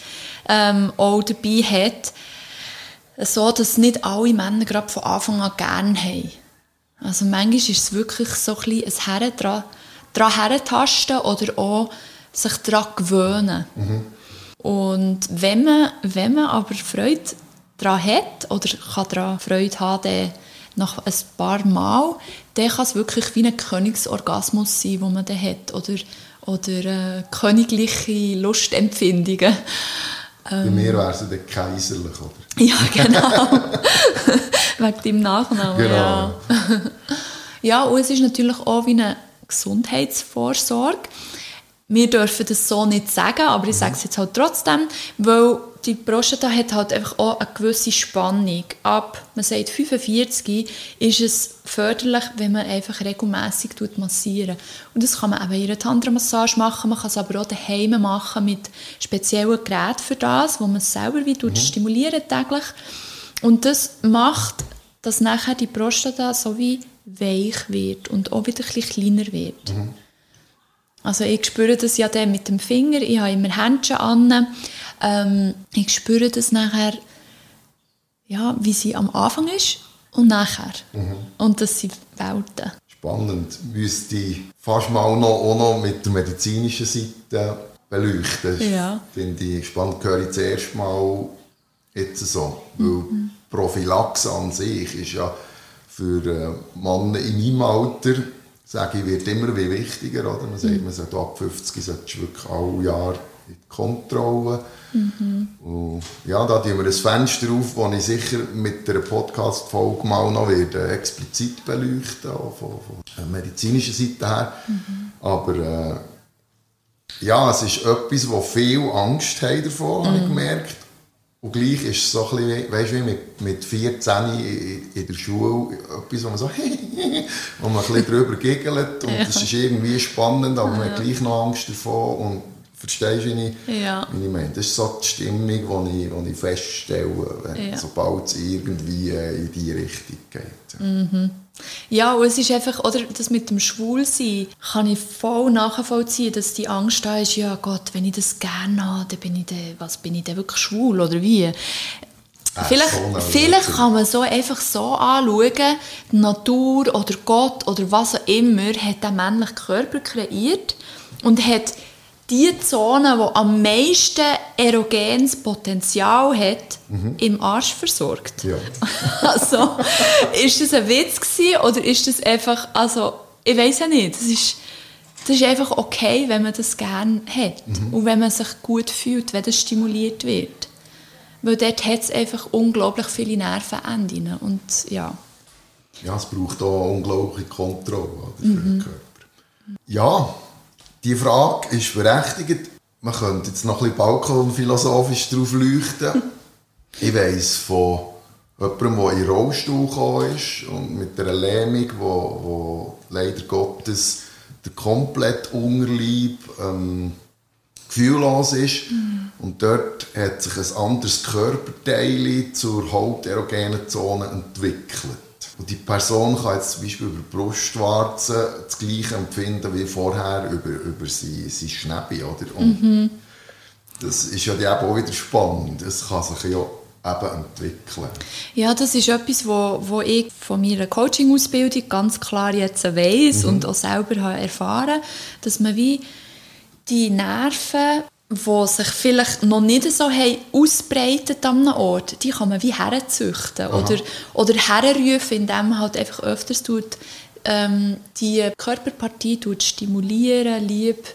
ähm, auch dabei hat, so, dass nicht alle Männer gerade von Anfang an gerne haben. Also manchmal ist es wirklich so ein bisschen ein Herren dran, dran herentasten oder auch sich daran gewöhnen. Mhm. Und wenn man, wenn man aber Freude daran hat oder kann daran Freude haben, dann, nach ein paar Mal, dann kann es wirklich wie ein Königsorgasmus sein, den man dann hat. Oder, oder äh, königliche Lustempfindungen. Bei mir wäre es dann kaiserlich, oder? [LAUGHS] Ja, genau. [LAUGHS] Wegen deinem Nachnamen, Genau. ja. [LAUGHS] ja, und es ist natürlich auch wie eine Gesundheitsvorsorge. Wir dürfen das so nicht sagen, aber ich sage es jetzt halt trotzdem, weil die Prostata hat halt einfach auch eine gewisse Spannung. Ab, man sagt 45, ist es förderlich, wenn man einfach regelmässig massieren Und das kann man eben in einer Tantra-Massage machen, man kann es aber auch daheim machen mit speziellen Geräten für das, wo man es selber wie mhm. stimulieren täglich. Und das macht, dass nachher die Prostata so wie weich wird und auch wieder ein bisschen kleiner wird. Mhm. Also ich spüre das ja dann mit dem Finger, ich habe immer Händchen an. Ähm, ich spüre das nachher, ja, wie sie am Anfang ist und nachher. Mhm. Und das sind Welten. Spannend. Müsste ich fast mal noch, auch noch mit der medizinischen Seite beleuchten. Ja. Finde ich spannend, höre ich zuerst mal jetzt so. Mhm. Weil Prophylaxe an sich ist ja für äh, Männer in meinem Alter sage ich, wird immer wie wichtiger. Oder? Man sagt, man sollte ab 50 sollte wirklich alle Jahre in die Kontrolle. Mhm. Und ja, da tun wir ein Fenster auf, das ich sicher mit einer Podcast-Folge mal noch werde, explizit beleuchten, auch von, von medizinischer Seite her. Mhm. Aber äh, ja, es ist etwas, wo viel Angst haben davon, mhm. habe ich gemerkt. Und gleich ist es so ein bisschen, weißt du, wie mit, mit 14 in, in der Schule etwas, wo man so, [LAUGHS] wo man ein bisschen drüber giggelt und es ja. ist irgendwie spannend, aber ja. man hat gleich noch Angst davon und verstehst du, wie ich, ja. wie ich meine? Das ist so die Stimmung, die ich, die ich feststelle, wenn, sobald es irgendwie in diese Richtung geht. Mhm. Ja, und es ist einfach, oder das mit dem Schwulsein, kann ich voll nachvollziehen, dass die Angst da ist, ja Gott, wenn ich das gerne habe, dann bin ich dann, was, bin ich dann wirklich schwul, oder wie? Äh, vielleicht, so vielleicht kann man so einfach so anschauen, die Natur oder Gott oder was auch immer hat den männlichen Körper kreiert und hat die Zone, die am meisten erogenes Potenzial hat, mhm. im Arsch versorgt. Ja. [LAUGHS] also, ist das ein Witz gewesen, oder ist das einfach, also, ich weiß ja nicht, das ist, das ist einfach okay, wenn man das gerne hat mhm. und wenn man sich gut fühlt, wenn das stimuliert wird. Weil dort hat es einfach unglaublich viele Nervenenden und ja. Ja, es braucht auch unglaubliche Kontrolle für mhm. den Körper. Ja, die Frage ist berechtigt. Man könnte jetzt noch ein bisschen balkonphilosophisch drauf leuchten. [LAUGHS] ich weiss von jemandem, der in den Rollstuhl gekommen ist und mit einer Lähmung, wo, wo leider Gottes der komplett Unterleib ähm, gefühllos ist. Mhm. Und dort hat sich ein anderes Körperteil zur haupterogenen Zone entwickelt. Und die Person kann jetzt zum Beispiel über Brustwarzen das gleiche empfinden wie vorher über, über sein, sein Schnäbi, oder? Und mhm. das ist ja eben auch wieder spannend. Es kann sich ja eben entwickeln. Ja, das ist etwas, wo, wo ich von meiner Coaching-Ausbildung ganz klar jetzt weiss mhm. und auch selber habe erfahren, dass man wie die Nerven die sich vielleicht noch nicht so haben ausbreitet an einem Ort, die kann man wie herzüchten. Oder, oder herrufen, indem man halt einfach öfters tut, ähm, die Körperpartie tut stimulieren, lieb,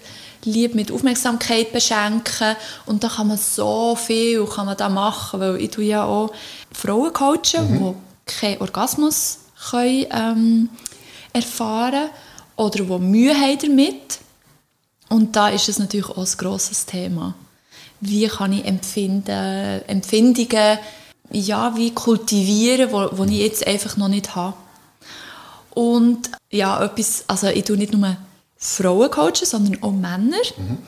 lieb mit Aufmerksamkeit beschenken. Und da kann man so viel kann man da machen, weil ich tue ja auch Frauen coachen, mhm. die keinen Orgasmus können, ähm, erfahren oder die Mühe haben damit und da ist es natürlich auch ein grosses Thema. Wie kann ich Empfinden, Empfindungen ja, wie kultivieren, wo, wo ich jetzt einfach noch nicht habe. Und ja, etwas, also ich tue nicht nur Frauen coachen, sondern auch Männer. Mhm.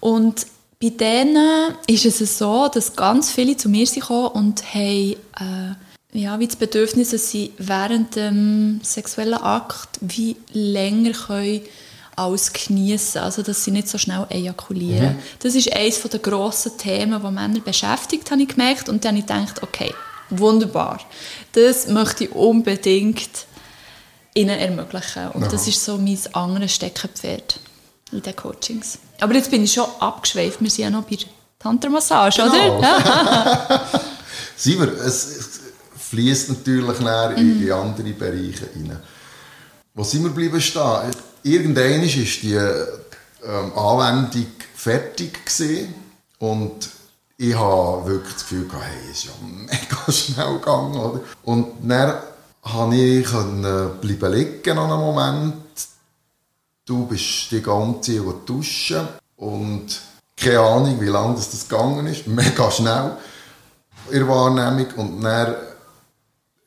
Und bei denen ist es so, dass ganz viele zu mir sind und haben äh, ja, wie das Bedürfnis, dass sie während dem sexuellen Akt wie länger können alles genießen, also dass sie nicht so schnell ejakulieren. Mhm. Das ist eines der grossen Themen, die Männer beschäftigt, habe ich gemerkt. Und dann habe ich gedacht, okay, wunderbar, das möchte ich unbedingt ihnen ermöglichen. Und Aha. das ist so mein anderes Steckenpferd in den Coachings. Aber jetzt bin ich schon abgeschweift, wir sind ja noch bei Tantra-Massage, genau. oder? [LAUGHS] [LAUGHS] Simon, es, fließt natürlich mhm. in, in, andere Bereiche rein. Wo sind wir geblieben stehen? Irgendwann ist die ähm, Anwendung fertig gewesen und ich habe wirklich das Gefühl gehabt, hey, es ist ja mega [LAUGHS] schnell gegangen, oder? Und dann konnte ich bleiben liegen an einem Moment. Du bist dich umziehen und duschen und keine Ahnung, wie lange das, gegangen ist, [LAUGHS] mega schnell in der Wahrnehmung und dann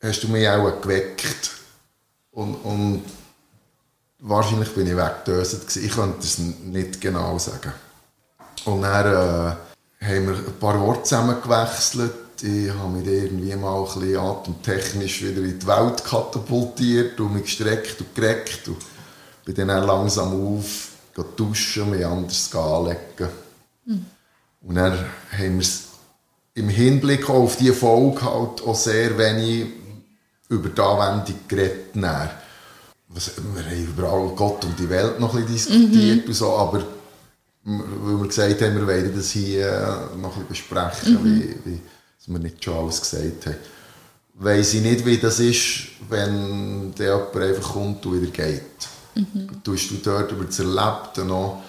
hast du mich auch geweckt und, und wahrscheinlich bin ich weggedöset Ich könnte es nicht genau sagen. Und dann äh, haben wir ein paar Worte zusammengewechselt. Ich habe mich irgendwie mal ein bisschen atemtechnisch wieder in die Welt katapultiert und mich gestreckt und gereckt und bin dann langsam auf, duschen, mich anders anlegen. Mhm. Und dann haben wir es im Hinblick auf diese Folge halt auch sehr wenig über die Anwendung geredet. Was, wir haben überall Gott und die Welt noch ein bisschen diskutiert mhm. und so, aber weil wir gesagt haben, wir wollen das hier noch ein bisschen besprechen, mhm. wie, wie wir nicht schon alles gesagt haben. Weiss ich nicht, wie das ist, wenn der jemand einfach kommt und wieder geht. Mhm. Tust du dort über das Erlebte noch,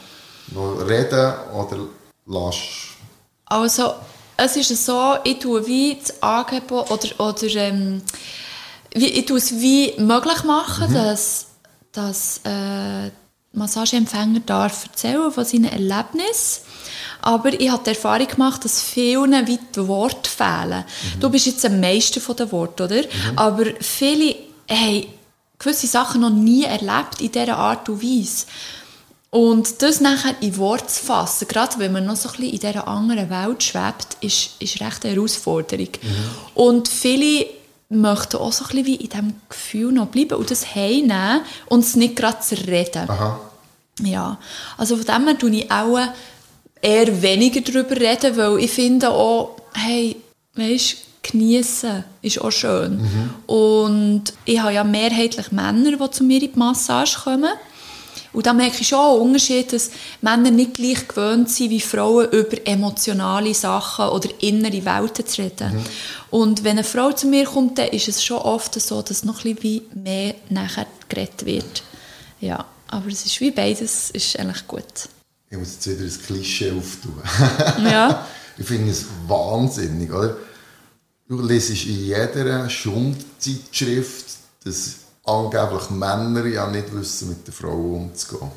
noch reden oder lässt Also, es ist so, ich tue wie das Angebot oder, oder ähm, wie, ich tue es wie möglich machen, mhm. dass, dass äh, Massageempfänger darf erzählen von seinen Erlebnissen. Aber ich habe die Erfahrung gemacht, dass vielen wie die Worte fehlen. Mhm. Du bist jetzt am meisten von den Worten, oder? Mhm. Aber viele haben gewisse Sachen noch nie erlebt in dieser Art und Weise. Und das nachher in Wort zu fassen, gerade wenn man noch so ein bisschen in dieser anderen Welt schwebt, ist, ist recht eine Herausforderung. Mhm. Und viele möchten auch so ein bisschen wie in diesem Gefühl noch bleiben und das heimnehmen und es nicht gerade zerreden. Aha. Ja, also von dem her tue ich auch eher weniger darüber reden, weil ich finde auch, hey, weißt genießen ist auch schön. Mhm. Und ich habe ja mehrheitlich Männer, die zu mir in die Massage kommen. Und da merke ich schon einen Unterschied, dass Männer nicht gleich gewöhnt sind wie Frauen über emotionale Sachen oder innere Welten zu reden. Mhm. Und wenn eine Frau zu mir kommt, dann ist es schon oft so, dass noch ein bisschen mehr nachher geredet wird. Ja, aber es ist wie beides, ist eigentlich gut. Ich muss jetzt wieder ein Klischee auftun. ja. [LAUGHS] Ich finde es wahnsinnig, oder? Du lesest in jeder Schundzeitschrift, dass angeblich Männer ja nicht wissen, mit der Frau umzugehen.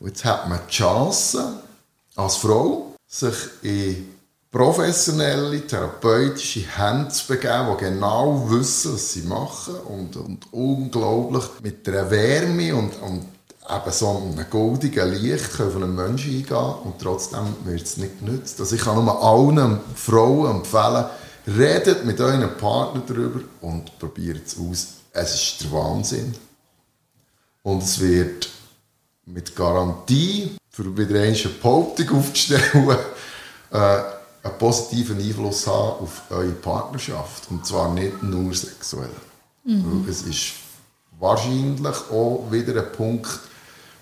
Und jetzt hat man die Chance, als Frau, sich in professionelle, therapeutische Hände zu begeben, die genau wissen, was sie machen und, und unglaublich mit der Wärme und, und eben so einem goldigen Licht von einem Menschen eingehen und trotzdem wird es nicht genützt. Also ich kann nur allen Frauen empfehlen, redet mit euren Partner darüber und probiert es aus es ist der Wahnsinn. Und es wird mit Garantie, für wieder eine Behauptung aufzustellen, [LAUGHS] äh, einen positiven Einfluss haben auf eure Partnerschaft. Und zwar nicht nur sexuell. Mhm. Es ist wahrscheinlich auch wieder ein Punkt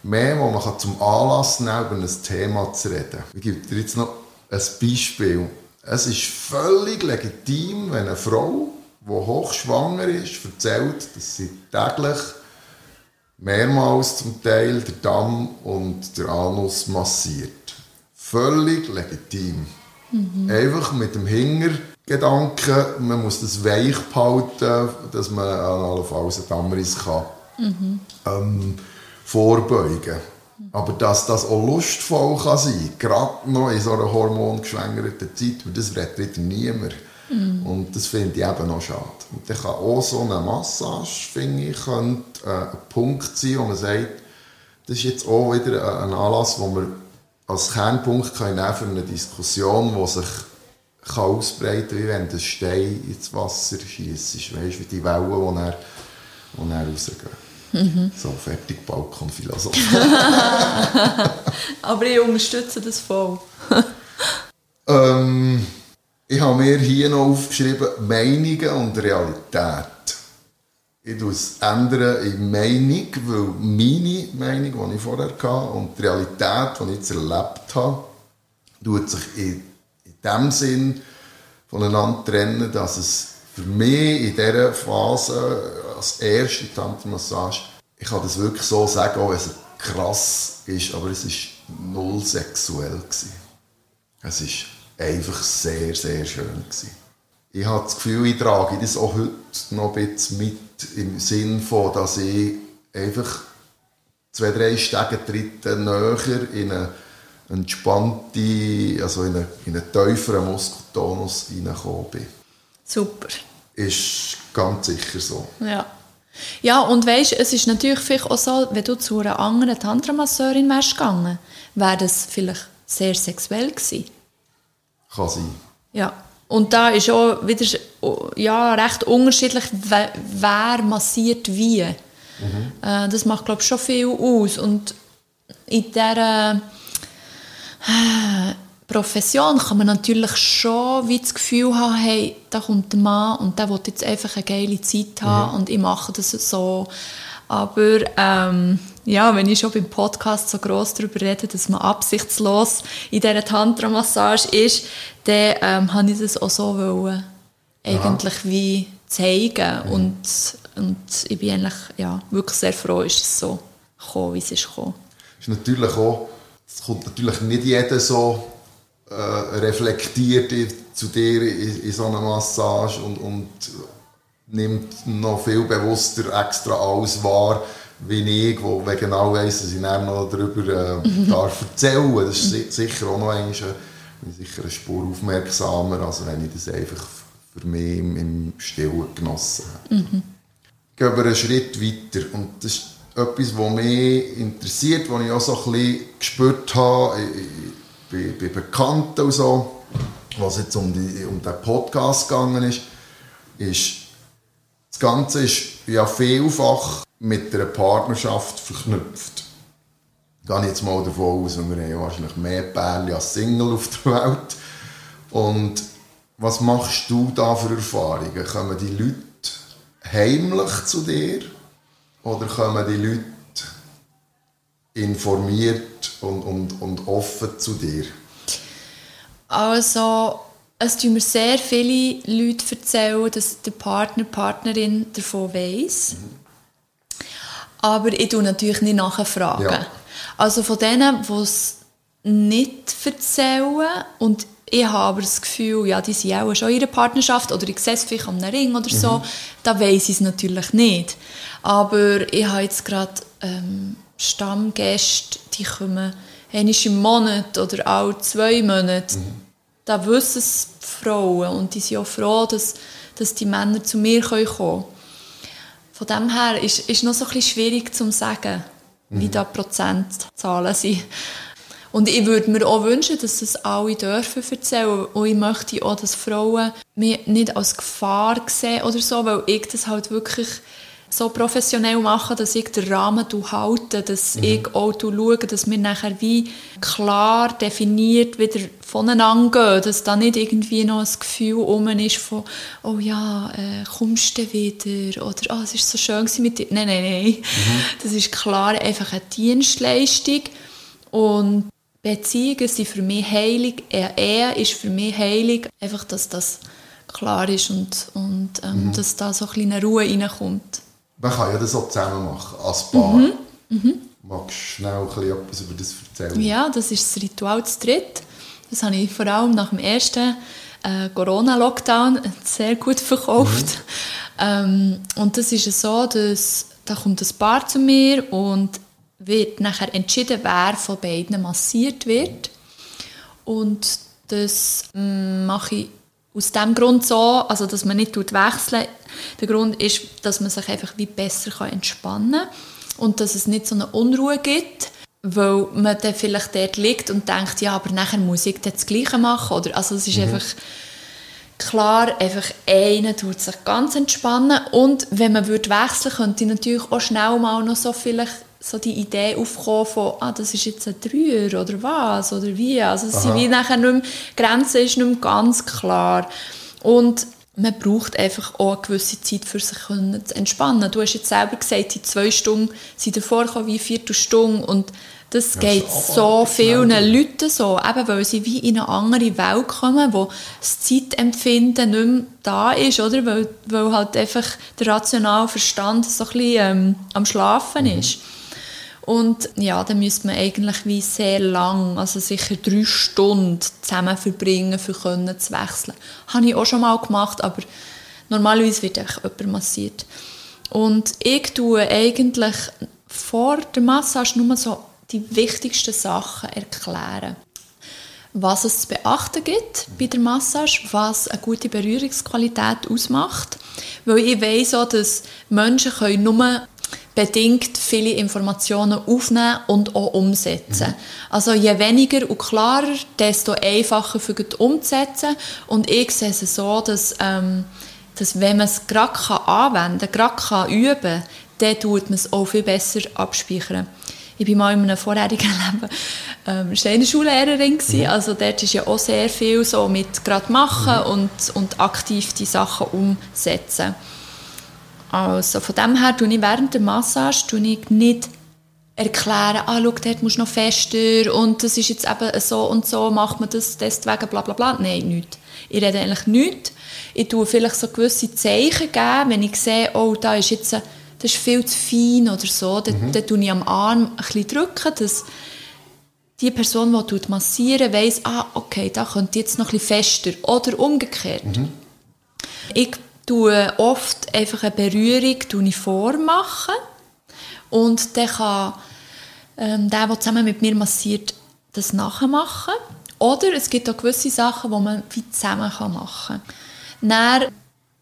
mehr, wo man zum Anlass nehmen kann, über ein Thema zu reden. Ich gebe dir jetzt noch ein Beispiel. Es ist völlig legitim, wenn eine Frau die hochschwanger ist, erzählt, dass sie täglich mehrmals zum Teil der Damm und der Anus massiert. Völlig legitim. Mhm. Einfach mit dem Hingergedanken, man muss das weich behalten, dass man allenfalls einen Dammriss kann, mhm. ähm, vorbeugen kann. Aber dass das auch lustvoll kann sein kann, gerade noch in so einer hormongeschwängerten Zeit, das redet niemand. Mhm. Und das finde ich eben noch schade. Und dann kann auch so eine Massage, finde ich, könnte, äh, ein Punkt sein, wo man sagt, das ist jetzt auch wieder ein Anlass, wo wir als Kernpunkt können für eine Diskussion, die sich kann ausbreiten kann, wie wenn der Stein ins Wasser schießt. Weißt du, wie die Wellen, die dann, die dann rausgehen. Mhm. So, fertig, Balkonphilosoph. [LAUGHS] Aber ich unterstütze das voll. [LAUGHS] ähm, ich habe mir hier noch aufgeschrieben, Meinungen und Realität. Ich ändere in Meinung, weil meine Meinung, die ich vorher hatte, und die Realität, die ich jetzt erlebt habe, tut sich in, in dem Sinn voneinander trennen, dass es für mich in dieser Phase, als erste Tantra-Massage, ich kann das wirklich so sagen, auch wenn es krass ist, aber es war null sexuell. Gewesen. Es war einfach sehr, sehr schön. Gewesen. Ich habe das Gefühl, ich trage das auch heute noch ein bisschen mit, im Sinn von, dass ich einfach zwei, drei Stege Tritte näher in eine entspannte, also in einen, in einen tieferen Muskeltonus reingekommen bin. Super. Ist ganz sicher so. Ja. Ja, und weißt, es ist natürlich vielleicht auch so, wenn du zu einer anderen Tantra-Masseurin wärst gegangen, wäre das vielleicht sehr sexuell gewesen. Kann sein. Ja. Und da ist auch wieder ja, recht unterschiedlich, wer massiert wie. Mhm. Äh, das macht, glaube ich, schon viel aus. Und in dieser äh, Profession kann man natürlich schon wie das Gefühl haben, hey, da kommt der Mann und der will jetzt einfach eine geile Zeit haben mhm. und ich mache das so. Aber ähm, ja, wenn ich schon beim Podcast so gross darüber rede, dass man absichtslos in dieser Tantra-Massage ist, dann ähm, habe ich das auch so wollen, eigentlich Aha. wie zeigen. Mhm. Und, und ich bin eigentlich ja, wirklich sehr froh, ist es so gekommen, wie es ist gekommen. Ist natürlich auch, es kommt natürlich nicht jeder so äh, reflektiert zu dir in, in so einer Massage und, und nimmt noch viel bewusster extra alles wahr, wie ich, wo genau weiss, dass ich dann noch darüber äh, mhm. darf erzählen darf. Das ist sicher auch noch äh, sicher eine Spur aufmerksamer, als wenn ich das einfach für mich im, im Stillen genossen habe. Mhm. Gehen wir einen Schritt weiter und das ist etwas, was mich interessiert, was ich auch so ein bisschen gespürt habe bei, bei Bekannten und so, was jetzt um, die, um den Podcast gegangen ist, ist, das Ganze ist ja vielfach mit einer Partnerschaft verknüpft. Gehe ich jetzt mal davon aus, wir haben ja wahrscheinlich mehr Pärchen als Single auf der Welt. Und was machst du da für Erfahrungen? Kommen die Leute heimlich zu dir oder kommen die Leute informiert und, und, und offen zu dir? Also, es tun mir sehr viele Leute erzählen, dass der Partner, Partnerin davon weiss. Mhm. Aber ich tue natürlich nicht nachfragen. Ja. Also von denen, die es nicht erzählen und ich habe aber das Gefühl, ja, die sind auch schon in ihrer Partnerschaft oder ich sehe es vielleicht am Ring oder so, mhm. da weiß ich es natürlich nicht. Aber ich habe jetzt gerade ähm, Stammgäste, die kommen einmal im Monat oder alle zwei Monate. Mhm. Da wissen es die Frauen und die sind auch froh, dass, dass die Männer zu mir kommen können. Von dem her ist es noch so ein bisschen schwierig zu sagen, mhm. wie da Prozentzahlen sind. Und ich würde mir auch wünschen, dass das alle dürfen erzählen. Und ich möchte auch, dass Frauen mich nicht als Gefahr sehen oder so, weil ich das halt wirklich so professionell machen, dass ich den Rahmen halte, dass mhm. ich auch schaue, dass wir nachher wie klar definiert wieder voneinander gehen, dass da nicht irgendwie noch ein Gefühl um ist von «Oh ja, äh, kommst du wieder?» oder «Oh, es war so schön mit dir.» Nein, nein, nein. Mhm. Das ist klar einfach eine Dienstleistung und Beziehungen sind für mich heilig, Ehe ist für mich heilig, einfach, dass das klar ist und, und ähm, mhm. dass da so ein eine Ruhe reinkommt. Man kann ja das auch zusammen machen, als Paar. Mhm. Mhm. Magst du schnell etwas über das erzählen? Ja, das ist das Ritual zu dritt. Das habe ich vor allem nach dem ersten äh, Corona-Lockdown sehr gut verkauft. Mhm. Ähm, und das ist so, dass da kommt ein Paar zu mir und wird nachher entschieden, wer von beiden massiert wird. Und das mm, mache ich aus dem Grund so, also dass man nicht wechseln. Der Grund ist, dass man sich einfach wie besser entspannen kann und dass es nicht so eine Unruhe gibt, weil man dann vielleicht dort liegt und denkt, ja, aber nachher muss ich das Gleiche machen. Oder, also es ist mhm. einfach klar, einfach einer tut sich ganz entspannen und wenn man würde wechseln, könnte natürlich auch schnell mal noch so vielleicht so die Idee aufkommen von, ah, das ist jetzt ein Dreier oder was oder wie. Also es sind wie nachher nicht mehr, die Grenze ist nicht mehr ganz klar. Und man braucht einfach auch eine gewisse Zeit, für sich zu entspannen. Du hast jetzt selber gesagt, die zwei Stunden sind davor wie eine Viertelstunde und Das ja, geht so vielen Leuten so, eben weil sie wie in eine andere Welt kommen, wo das Zeitempfinden nicht mehr da ist, oder? Weil, weil halt einfach der rationale Verstand so ein bisschen ähm, am Schlafen mhm. ist. Und ja, dann müsste man eigentlich wie sehr lang, also sicher drei Stunden zusammen verbringen, für können zu wechseln. Habe ich auch schon mal gemacht, aber normalerweise wird einfach jemand massiert. Und ich tue eigentlich vor der Massage nur so die wichtigsten Sachen erklären. Was es zu beachten gibt bei der Massage, was eine gute Berührungsqualität ausmacht. Weil ich weiss auch, dass Menschen nur bedingt viele Informationen aufnehmen und auch umsetzen. Mhm. Also je weniger und klarer, desto einfacher für die umzusetzen. Und ich sehe es so, dass, ähm, dass wenn man es gerade anwenden kann, gerade üben kann, dann tut man es auch viel besser abspeichern ich war mal in einem vorherigen [LAUGHS] Leben ähm, Steinerschullehrerin mhm. also dort ist ja auch sehr viel so mit gerade machen mhm. und, und aktiv die Sachen umsetzen. Also von dem her tue ich während der Massage tue ich nicht erklären, ah, schau, dort musst du noch fester und das ist jetzt eben so und so, macht man das deswegen, bla bla bla. Nein, nichts. Ich rede eigentlich nichts. Ich tue vielleicht so gewisse Zeichen geben, wenn ich sehe, oh, da ist jetzt ein das ist viel zu fein oder so, dann, mhm. dann ich am Arm ein bisschen, drücken, dass die Person, die massieren weiss, ah, okay, da könnte jetzt noch ein bisschen fester. Oder umgekehrt. Mhm. Ich tue oft einfach eine Berührung ich vormachen und dann kann ähm, der, der zusammen mit mir massiert, das nachmachen. Oder es gibt auch gewisse Sachen, die man wie zusammen machen kann. Dann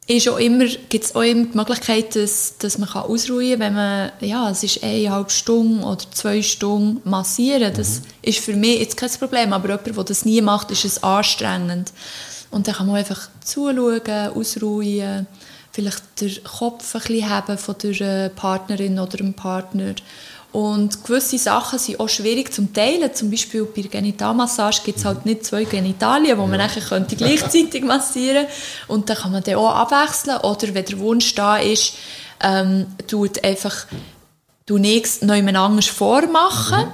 ist auch immer, gibt es auch immer die Möglichkeit, dass, dass man kann ausruhen kann, wenn man, ja, es ist eineinhalb Stunden oder zwei Stunden massieren. Das mhm. ist für mich jetzt kein Problem, aber jemand, der das nie macht, ist es anstrengend. Und dann kann man einfach zuschauen, ausruhen, vielleicht den Kopf ein bisschen haben von der äh, Partnerin oder dem Partner und gewisse Sachen sind auch schwierig zu teilen. Zum Beispiel bei der Genitalmassage gibt es halt nicht zwei Genitalien, wo man ja. könnte gleichzeitig [LAUGHS] massieren Und dann kann man dann auch abwechseln. Oder wenn der Wunsch da ist, ähm, tut einfach du nichts noch anders vormachen. Mhm.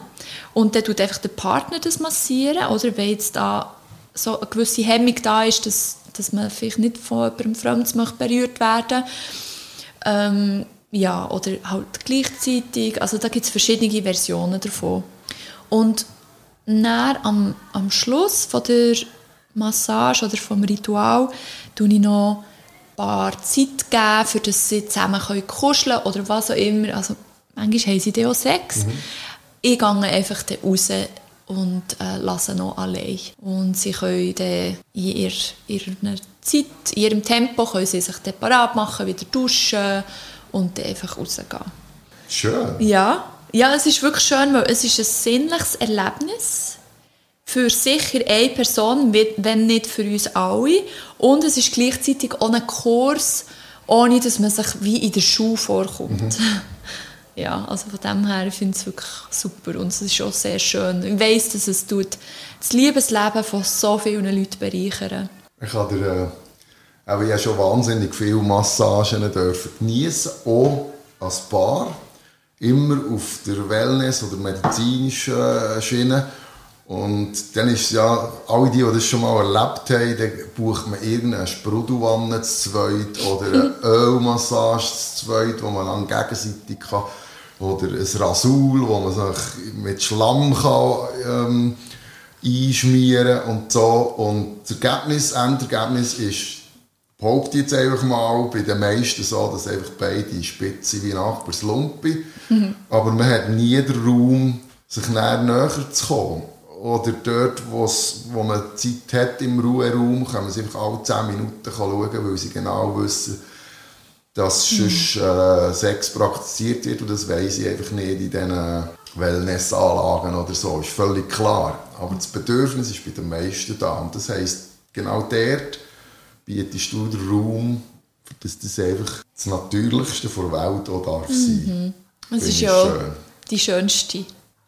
Und dann tut einfach der Partner das massieren. Oder wenn jetzt da so eine gewisse Hemmung da ist, dass, dass man vielleicht nicht von jemandem Fremdes berührt werden ähm, ja, oder halt gleichzeitig. Also da gibt es verschiedene Versionen davon. Und dann am, am Schluss von der Massage oder vom Ritual tue ich noch ein paar Zeit geben, für dass sie zusammen können kuscheln oder was auch immer. Also manchmal haben sie dann auch Sex. Mhm. Ich gehe einfach raus und äh, lasse noch allein. Und sie können dann in ihrer, ihrer Zeit, in ihrem Tempo können sie sich dann parat machen, wieder duschen und dann einfach rausgehen. Schön. Ja. ja, es ist wirklich schön, weil es ist ein sinnliches Erlebnis für sicher eine Person, wenn nicht für uns alle. Und es ist gleichzeitig auch ein Kurs, ohne dass man sich wie in der Schule vorkommt. Mhm. [LAUGHS] Ja, also von dem her finde ich es wirklich super und es ist auch sehr schön. Ich weiss, dass es tut das Liebesleben von so vielen Leuten bereichern. Ich habe dir aber ich habe schon wahnsinnig viele Massagen dürfen geniessen, auch als Paar. Immer auf der Wellness- oder medizinischen Schiene. Und dann ist ja, alle die, die das schon mal erlebt haben, dann bucht man irgendeine Sprudelwanne zu zweit oder eine [LAUGHS] Ölmassage zu zweit, wo man dann gegenseitig kann. Oder ein Rasul, wo man sich mit Schlamm kann, ähm, einschmieren und so. Und das Ergebnis, Endergebnis ist behaupte jetzt einfach mal, bei den meisten so, dass einfach beide Spitze wie Nachbarslumpi. Mhm. Aber man hat nie den Raum, sich näher, näher zu kommen. Oder dort, wo man Zeit hat im Ruheraum, kann man sich einfach alle 10 Minuten schauen, weil sie genau wissen, dass mhm. sonst äh, Sex praktiziert wird und das weiss ich einfach nicht in diesen Wellnessanlagen oder so. Ist völlig klar. Aber das Bedürfnis ist bei den meisten da. Und das heisst, genau dort bietest du den Raum, dass das einfach das Natürlichste der Welt auch darf sein. Mhm. Das ist ja schön. die schönste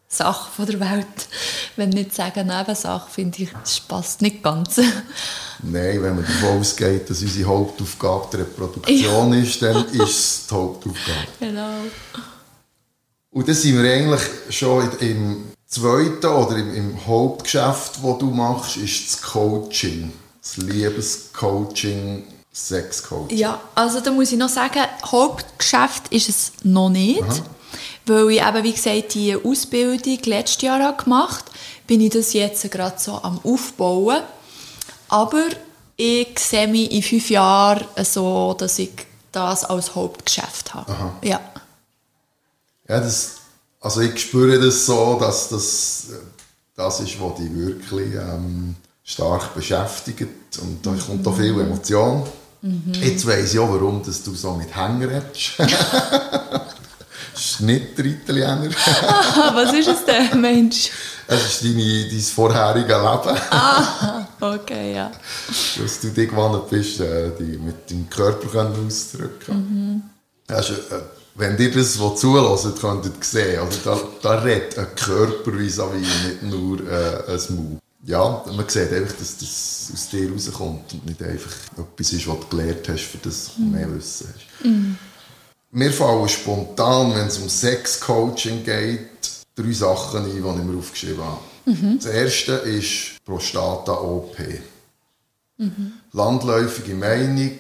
Sache der Welt. Wenn nicht sagen Nebensache, finde ich, das passt nicht ganz. Nein, wenn man davon ausgeht, dass unsere Hauptaufgabe die Reproduktion ja. ist, dann ist es die Hauptaufgabe. Genau. Und dann sind wir eigentlich schon im Zweite oder im, im Hauptgeschäft, das du machst, ist das Coaching. Das Liebescoaching, Sexcoaching. Ja, also da muss ich noch sagen, Hauptgeschäft ist es noch nicht. Aha. Weil ich eben, wie gesagt, die Ausbildung letztes Jahr gemacht habe, bin ich das jetzt gerade so am Aufbauen. Aber ich sehe mich in fünf Jahren so, dass ich das als Hauptgeschäft habe. Aha. Ja. Ja, das, also ich spüre das so, dass das das ist, was dich wirklich ähm, stark beschäftigt und da kommt da viel Emotion. Mhm. Jetzt weiss ich auch, warum dass du so mit Hänger redest. [LAUGHS] ist nicht der Italiener. was ist es denn, Mensch? Es ist deine, dein vorherige Leben. Ah, okay, ja. Dass du dich gewohnt bist, äh, die mit deinem Körper auszudrücken. Mhm. Also, wenn ihr das zulässt, könnt ihr sehen, also da, da redet ein Körper vis-à-vis, nicht nur äh, ein Maul. Ja, man sieht einfach, dass das aus dir rauskommt und nicht einfach etwas ist, was du gelernt hast, für das du mehr Wissen hast. Mhm. Mir fallen spontan, wenn es um Sexcoaching geht, drei Sachen ein, die ich mir aufgeschrieben habe. Mhm. Das erste ist Prostata-OP. Mhm. Landläufige Meinung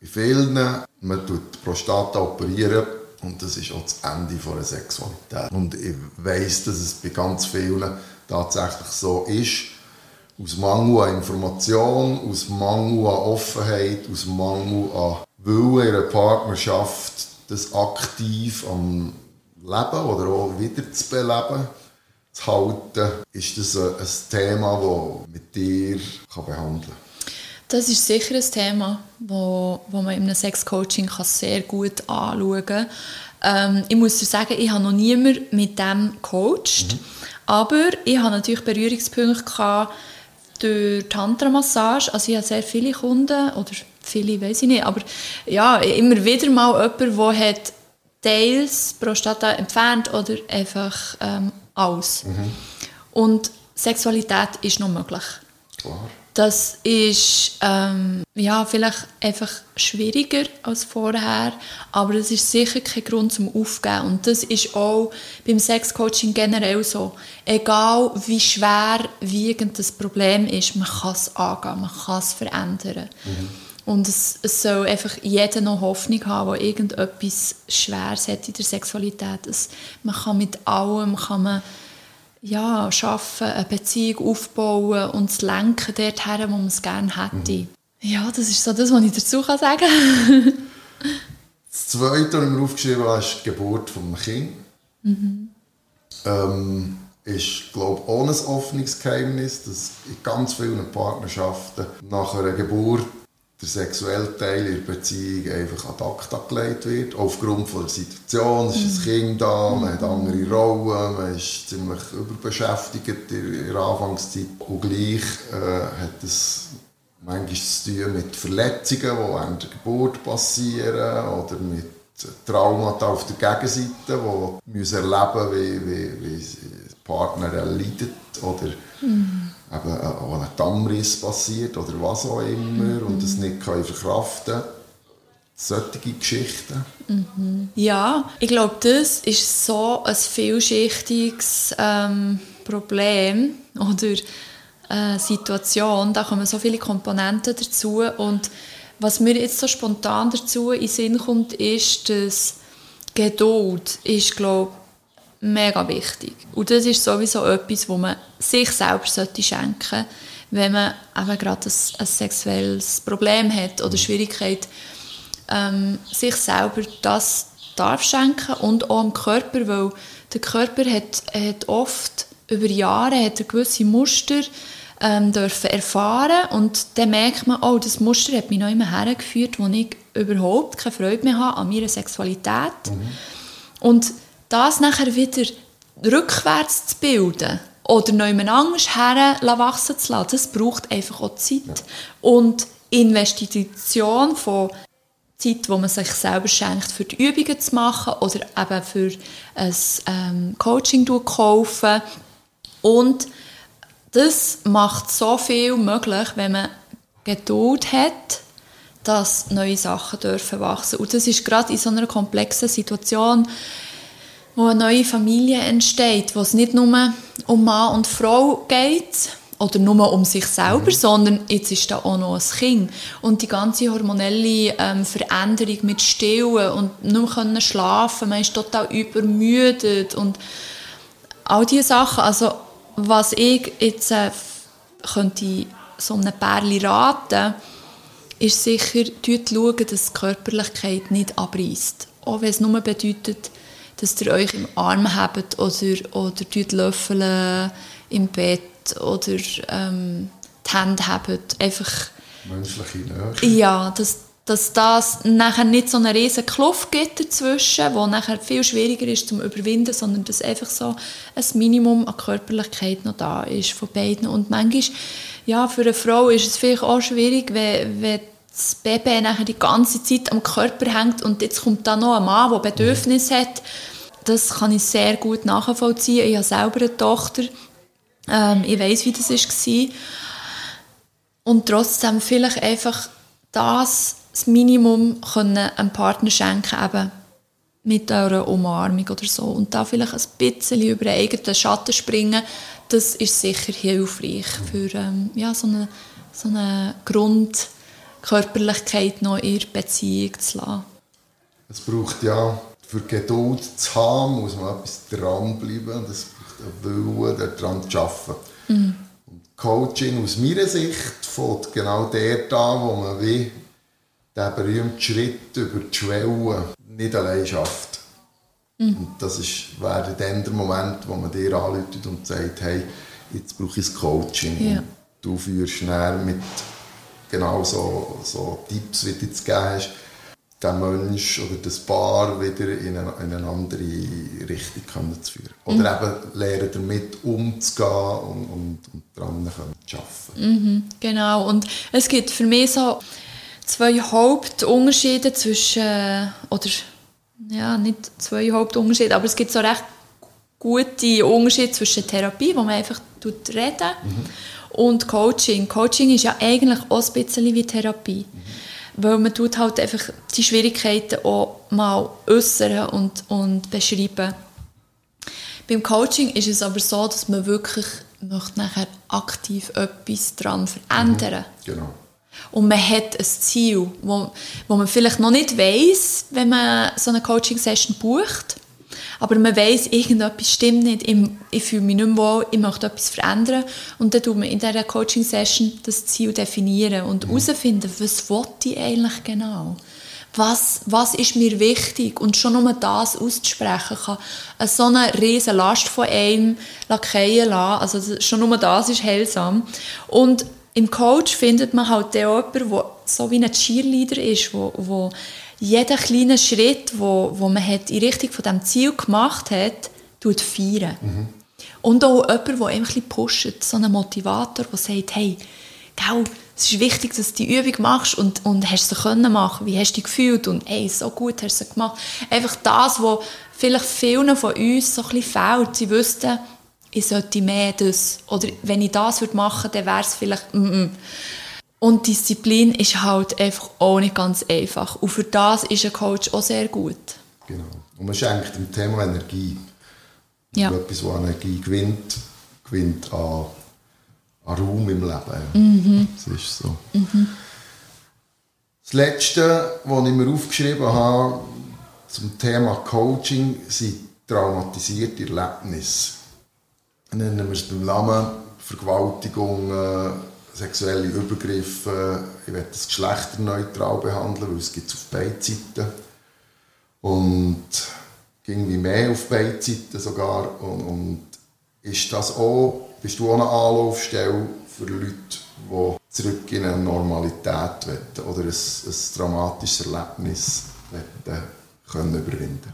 bei vielen, man tut die Prostata operieren und das ist auch das Ende der Sexualität. Und ich weiss, dass es bei ganz vielen tatsächlich so ist. Aus Mangel an Information, aus Mangel an Offenheit, aus Mangel an Willen in einer Partnerschaft, das aktiv am Leben oder auch wieder zu beleben, zu halten, ist das ein, Thema, das mit dir kann behandeln kann? Das ist sicher ein Thema, das wo, wo man in einem Sexcoaching sehr gut anschauen kann. Ähm, ich muss dir sagen, ich habe noch niemand mit dem gecoacht, mhm. aber ich habe natürlich Berührungspunkte gehabt durch Tantra-Massage. Also ich habe sehr viele Kunden, oder viele weiß ich nicht, aber ja, immer wieder mal jemand, der hat Teils Prostata entfernt oder einfach ähm, aus. Mhm. Und Sexualität ist noch möglich. Klar. Das ist ähm, ja, vielleicht einfach schwieriger als vorher, aber das ist sicher kein Grund zum Aufgeben. Und das ist auch beim Sexcoaching generell so. Egal wie schwer wiegend das Problem ist, man kann es angehen, man kann es verändern. Mhm. Und es, es, soll einfach jeder noch Hoffnung haben, der irgendetwas Schweres hat in der Sexualität. Es, man kann mit allem kann man, ja, arbeiten, eine Beziehung aufbauen und es lenken dorthin, wo man es gerne hätte. Mhm. Ja, das ist so das, was ich dazu kann sagen kann. [LAUGHS] das Zweite, was ich mir aufgeschrieben habe, ist die Geburt eines Kindes. Mhm. Ähm, ist, glaube ich, ohne ein offenes Geheimnis, dass in ganz vielen Partnerschaften nach einer Geburt der sexuelle Teil in der Beziehung einfach ad acta gelegt wird. Aufgrund von der Situation, es ist ein Kind da, man hat andere Rollen, man ist ziemlich überbeschäftigt in der Anfangszeit. Und gleich äh, hat es manchmal zu tun mit Verletzungen, die während der Geburt passieren oder mit Traumata auf der Gegenseite, die müssen erleben wie, wie, wie Partner leidet oder mhm eben an einem Dammriss passiert oder was auch immer mhm. und das nicht kann verkraften kann. Solche Geschichten. Mhm. Ja, ich glaube, das ist so ein vielschichtiges ähm, Problem oder äh, Situation. Da kommen so viele Komponenten dazu und was mir jetzt so spontan dazu in den Sinn kommt, ist, dass Geduld ist, glaube mega wichtig. Und das ist sowieso etwas, wo man sich selber sollte schenken sollte, wenn man eben gerade ein, ein sexuelles Problem hat oder Schwierigkeit, ähm, sich selber das darf schenken und auch dem Körper, weil der Körper hat, hat oft über Jahre hat er gewisse Muster ähm, dürfen erfahren und dann merkt man, oh, das Muster hat mich noch immer hergeführt, wo ich überhaupt keine Freude mehr habe an meiner Sexualität. Mhm. Und das nachher wieder rückwärts zu bilden oder jemand anders her wachsen zu lassen, das braucht einfach auch Zeit. Und Investition von Zeit, die man sich selber schenkt, für die Übungen zu machen oder eben für ein ähm, Coaching zu kaufen. Und das macht so viel möglich, wenn man Geduld hat, dass neue Sachen dürfen wachsen. Und das ist gerade in so einer komplexen Situation wo eine neue Familie entsteht, wo es nicht nur um Mann und Frau geht oder nur um sich selber, mhm. sondern jetzt ist da auch noch ein Kind und die ganze hormonelle ähm, Veränderung mit Stillen und nicht mehr schlafen, man ist total übermüdet und all diese Sachen, also was ich jetzt äh, könnte so einem Pärchen raten, ist sicher, schauen, dass die Körperlichkeit nicht abreißt. Auch wenn es nur bedeutet, dass ihr euch im Arm habt oder, oder löffeln im Bett oder ähm, die Hände habt. Einfach, Menschliche Nähe. Ja, dass, dass das nachher nicht so eine riesen Kluft gibt dazwischen, wo nachher viel schwieriger ist zum Überwinden, sondern dass einfach so ein Minimum an Körperlichkeit noch da ist von beiden. Und manchmal, ja, für eine Frau ist es vielleicht auch schwierig, wenn, wenn das Baby nachher die ganze Zeit am Körper hängt und jetzt kommt da noch ein Mann, der Bedürfnisse hat. Das kann ich sehr gut nachvollziehen. Ich habe selber eine Tochter. Ähm, ich weiß, wie das war. Und trotzdem vielleicht einfach das, das Minimum können einem Partner schenken, eben mit einer Umarmung oder so. Und da vielleicht ein bisschen über den eigenen Schatten springen, das ist sicher hilfreich für ähm, ja, so eine, so eine Grund- Körperlichkeit noch in der Beziehung zu lassen. Es braucht ja, für Geduld zu haben, muss man etwas dranbleiben. Das braucht einen Willen, daran zu arbeiten. Mhm. Und Coaching aus meiner Sicht fängt genau dort an, wo man wie den berühmten Schritt über die Schwelle nicht allein schafft. Mhm. Und das ist, wäre dann der Moment, wo man dir anruft und sagt, hey, jetzt brauche ich das Coaching. Ja. Und du führst mit genau so, so Tipps, wie du jetzt gegeben hast, den Mensch oder das Paar wieder in eine, in eine andere Richtung können zu führen. Oder mhm. eben lernen, damit umzugehen und, und, und daran zu arbeiten. Mhm, genau. Und es gibt für mich so zwei Hauptunterschiede zwischen, oder ja, nicht zwei Hauptunterschiede, aber es gibt so recht gute Unterschiede zwischen Therapie, wo man einfach reden mhm und Coaching. Coaching ist ja eigentlich auch ein bisschen wie Therapie. Mhm. Weil man tut halt einfach die Schwierigkeiten auch mal äußern und, und beschreiben. Beim Coaching ist es aber so, dass man wirklich möchte nachher aktiv etwas daran verändern mhm. Genau. Und man hat ein Ziel, wo, wo man vielleicht noch nicht weiß, wenn man so eine Coaching-Session bucht aber man weiß irgendetwas stimmt nicht, ich, ich fühle mich nicht mehr wohl, ich möchte etwas verändern und dann tut man in dieser Coaching-Session das Ziel definieren und mhm. herausfinden, was will ich eigentlich genau? Was, was ist mir wichtig? Und schon nur das auszusprechen kann so eine riesige Last von einem fallen lassen. Also schon nur das ist heilsam. Und im Coach findet man halt den jemanden, der so wie ein Cheerleader ist, wo, wo jeden kleinen Schritt, wo, wo man hat in Richtung von dem Ziel gemacht hat, tut feiern. Mhm. Und auch jemand, der ein bisschen pusht, so ein Motivator, der sagt, hey, gell, es ist wichtig, dass du die Übung machst und, und hast sie können machen, wie hast du dich gefühlt und hey, so gut hast du sie gemacht. Einfach das, was vielleicht vielen von uns so ein bisschen fehlt. Sie wüssten, ich sollte mehr das. Oder wenn ich das machen würde, dann wäre es vielleicht mm -mm. Und Disziplin ist halt einfach auch nicht ganz einfach. Und für das ist ein Coach auch sehr gut. Genau. Und man schenkt dem Thema Energie. Ja. Etwas, das Energie gewinnt, gewinnt an, an Raum im Leben. Mhm. Das ist so. Mhm. Das Letzte, was ich mir aufgeschrieben habe zum Thema Coaching, sind traumatisierte Erlebnisse. Nennen wir es beim Namen Vergewaltigungen, sexuelle Übergriffe, ich werde das geschlechterneutral behandeln, weil es gibt es auf beiden Seiten. Und ging wie mehr auf beiden Seiten sogar. Und, und ist das auch, bist du auch eine Anlaufstelle für Leute, die zurück in eine Normalität wollen oder ein, ein dramatisches Erlebnis wollen, können überwinden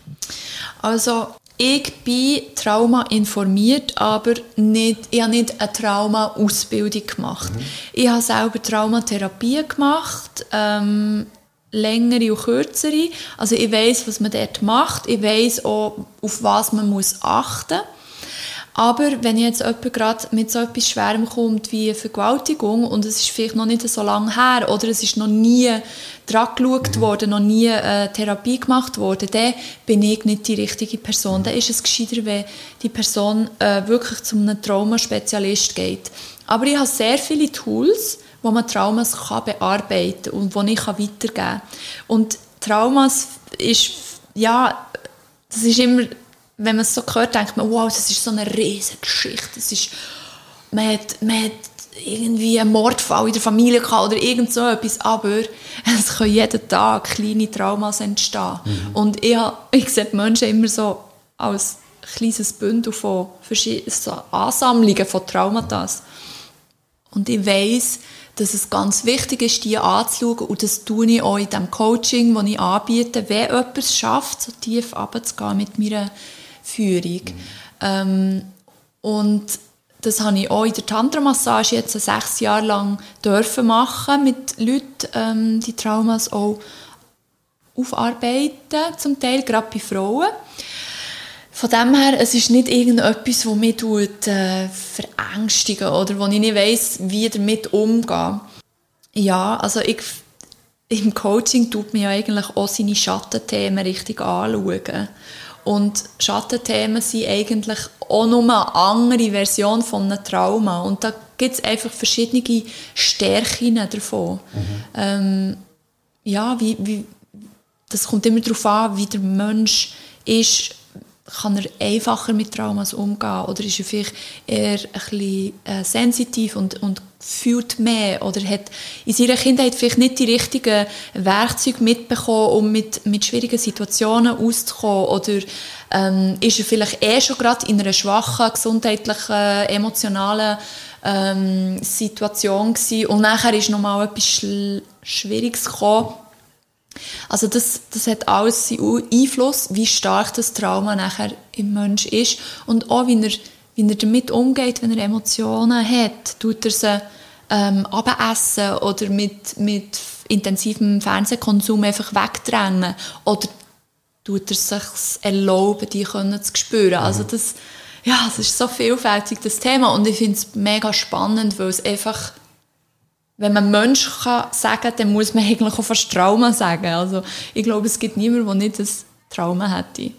Also ich bin Trauma informiert, aber nicht, ich habe nicht eine Trauma-Ausbildung gemacht. Mhm. Ich habe selber Traumatherapie gemacht, ähm, längere und kürzere. Also ich weiß, was man dort macht. Ich weiß auch, auf was man muss achten muss. Aber wenn jetzt jemand gerade mit so etwas Schwerem kommt wie eine Vergewaltigung und es ist vielleicht noch nicht so lange her oder es ist noch nie dran geschaut mhm. worden, noch nie eine Therapie gemacht worden, dann bin ich nicht die richtige Person. Dann ist es gescheiter, wenn die Person äh, wirklich zu einem Traumaspezialist geht. Aber ich habe sehr viele Tools, wo man Traumas kann bearbeiten kann und die ich weitergeben kann. Und Traumas ist, ja, das ist immer wenn man es so hört, denkt man, wow, das ist so eine riesige Geschichte. Das ist, man, hat, man hat irgendwie einen Mordfall in der Familie gehabt oder irgend so etwas, aber es können jeden Tag kleine Traumas entstehen. Mhm. Und ich, ich sehe die Menschen immer so als kleines Bündel von so Ansammlungen von Traumata. Und ich weiß, dass es ganz wichtig ist, die anzuschauen und das tue ich auch in dem Coaching, das ich anbiete, wenn jemand es schafft, so tief runterzugehen mit meiner Führung. Mhm. Ähm, und das habe ich auch in der Tantra-Massage jetzt sechs Jahre lang dürfen machen mit Leuten, ähm, die Traumas auch aufarbeiten, zum Teil gerade bei Frauen. Von dem her, es ist nicht irgendetwas, das mich tut, äh, verängstigen oder wo ich nicht weiss, wie damit umgehen. Ja, also ich, im Coaching tut mir ja eigentlich auch seine Schattenthemen richtig anschauen. Und Schattenthemen sind eigentlich auch nur eine andere Version von einem Trauma. Und da gibt es einfach verschiedene Stärken davon. Mhm. Ähm, ja, wie, wie, das kommt immer darauf an, wie der Mensch ist. Kann er einfacher mit Traumas umgehen? Oder ist er vielleicht eher ein bisschen äh, sensitiv und, und fühlt mehr? Oder hat in seiner Kindheit vielleicht nicht die richtigen Werkzeuge mitbekommen, um mit, mit schwierigen Situationen auszukommen? Oder ähm, ist er vielleicht eh schon gerade in einer schwachen, gesundheitlichen, emotionalen ähm, Situation gewesen und nachher ist nochmal etwas Schwieriges gekommen. Also das, das hat alles seinen Einfluss, wie stark das Trauma nachher im Mensch ist und auch wie er wie er damit umgeht, wenn er Emotionen hat. Tut er sie ähm, abessen oder mit, mit intensivem Fernsehkonsum einfach wegdrängen? Oder tut er sich erlauben, die können zu spüren? Also mhm. das, ja, das ist so vielfältig, das Thema. Und ich finde es mega spannend, weil es einfach wenn man Mensch kann sagen, dann muss man eigentlich auch fast Trauma sagen. Also ich glaube, es gibt niemanden, der nicht ein Trauma hätte.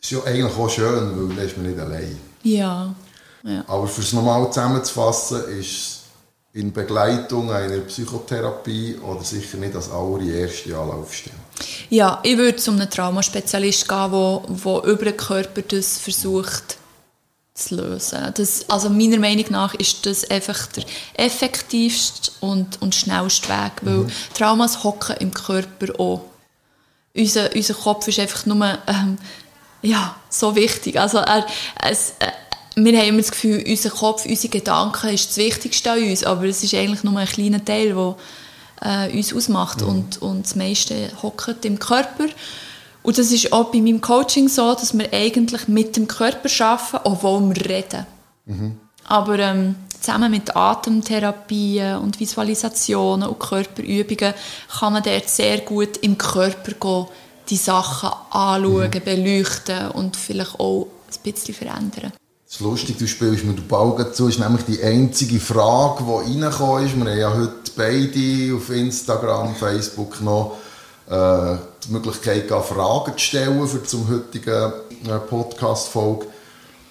ist ja eigentlich auch schön, weil dann ist man nicht allein. Ja. ja. Aber für es nochmal zusammenzufassen, ist in Begleitung einer Psychotherapie oder sicher nicht als allererste Anlaufstelle. Ja, ich würde zu einem Traumaspezialist gehen, der, der über den Körper das versucht zu lösen. Das, also meiner Meinung nach ist das einfach der effektivste und, und schnellste Weg, weil mhm. Traumas hocken im Körper auch. Unser, unser Kopf ist einfach nur ähm, ja, so wichtig. Also er, es, äh, wir haben immer das Gefühl, unser Kopf, unsere Gedanken ist das Wichtigste an uns, aber es ist eigentlich nur ein kleiner Teil, der äh, uns ausmacht mhm. und, und das meiste hockt im Körper. Und das ist auch bei meinem Coaching so, dass wir eigentlich mit dem Körper arbeiten, obwohl wir reden. Mhm. Aber ähm, zusammen mit Atemtherapien und Visualisationen und Körperübungen kann man dort sehr gut im Körper gehen, die Sachen anschauen, mhm. beleuchten und vielleicht auch ein bisschen verändern. Das ist lustig, du spielst mir den Ball zu, ist nämlich die einzige Frage, die reingekommen ist. Wir haben ja heute beide auf Instagram, Facebook noch äh, die Möglichkeit, Fragen zu stellen für zum heutigen äh, Podcast-Folge.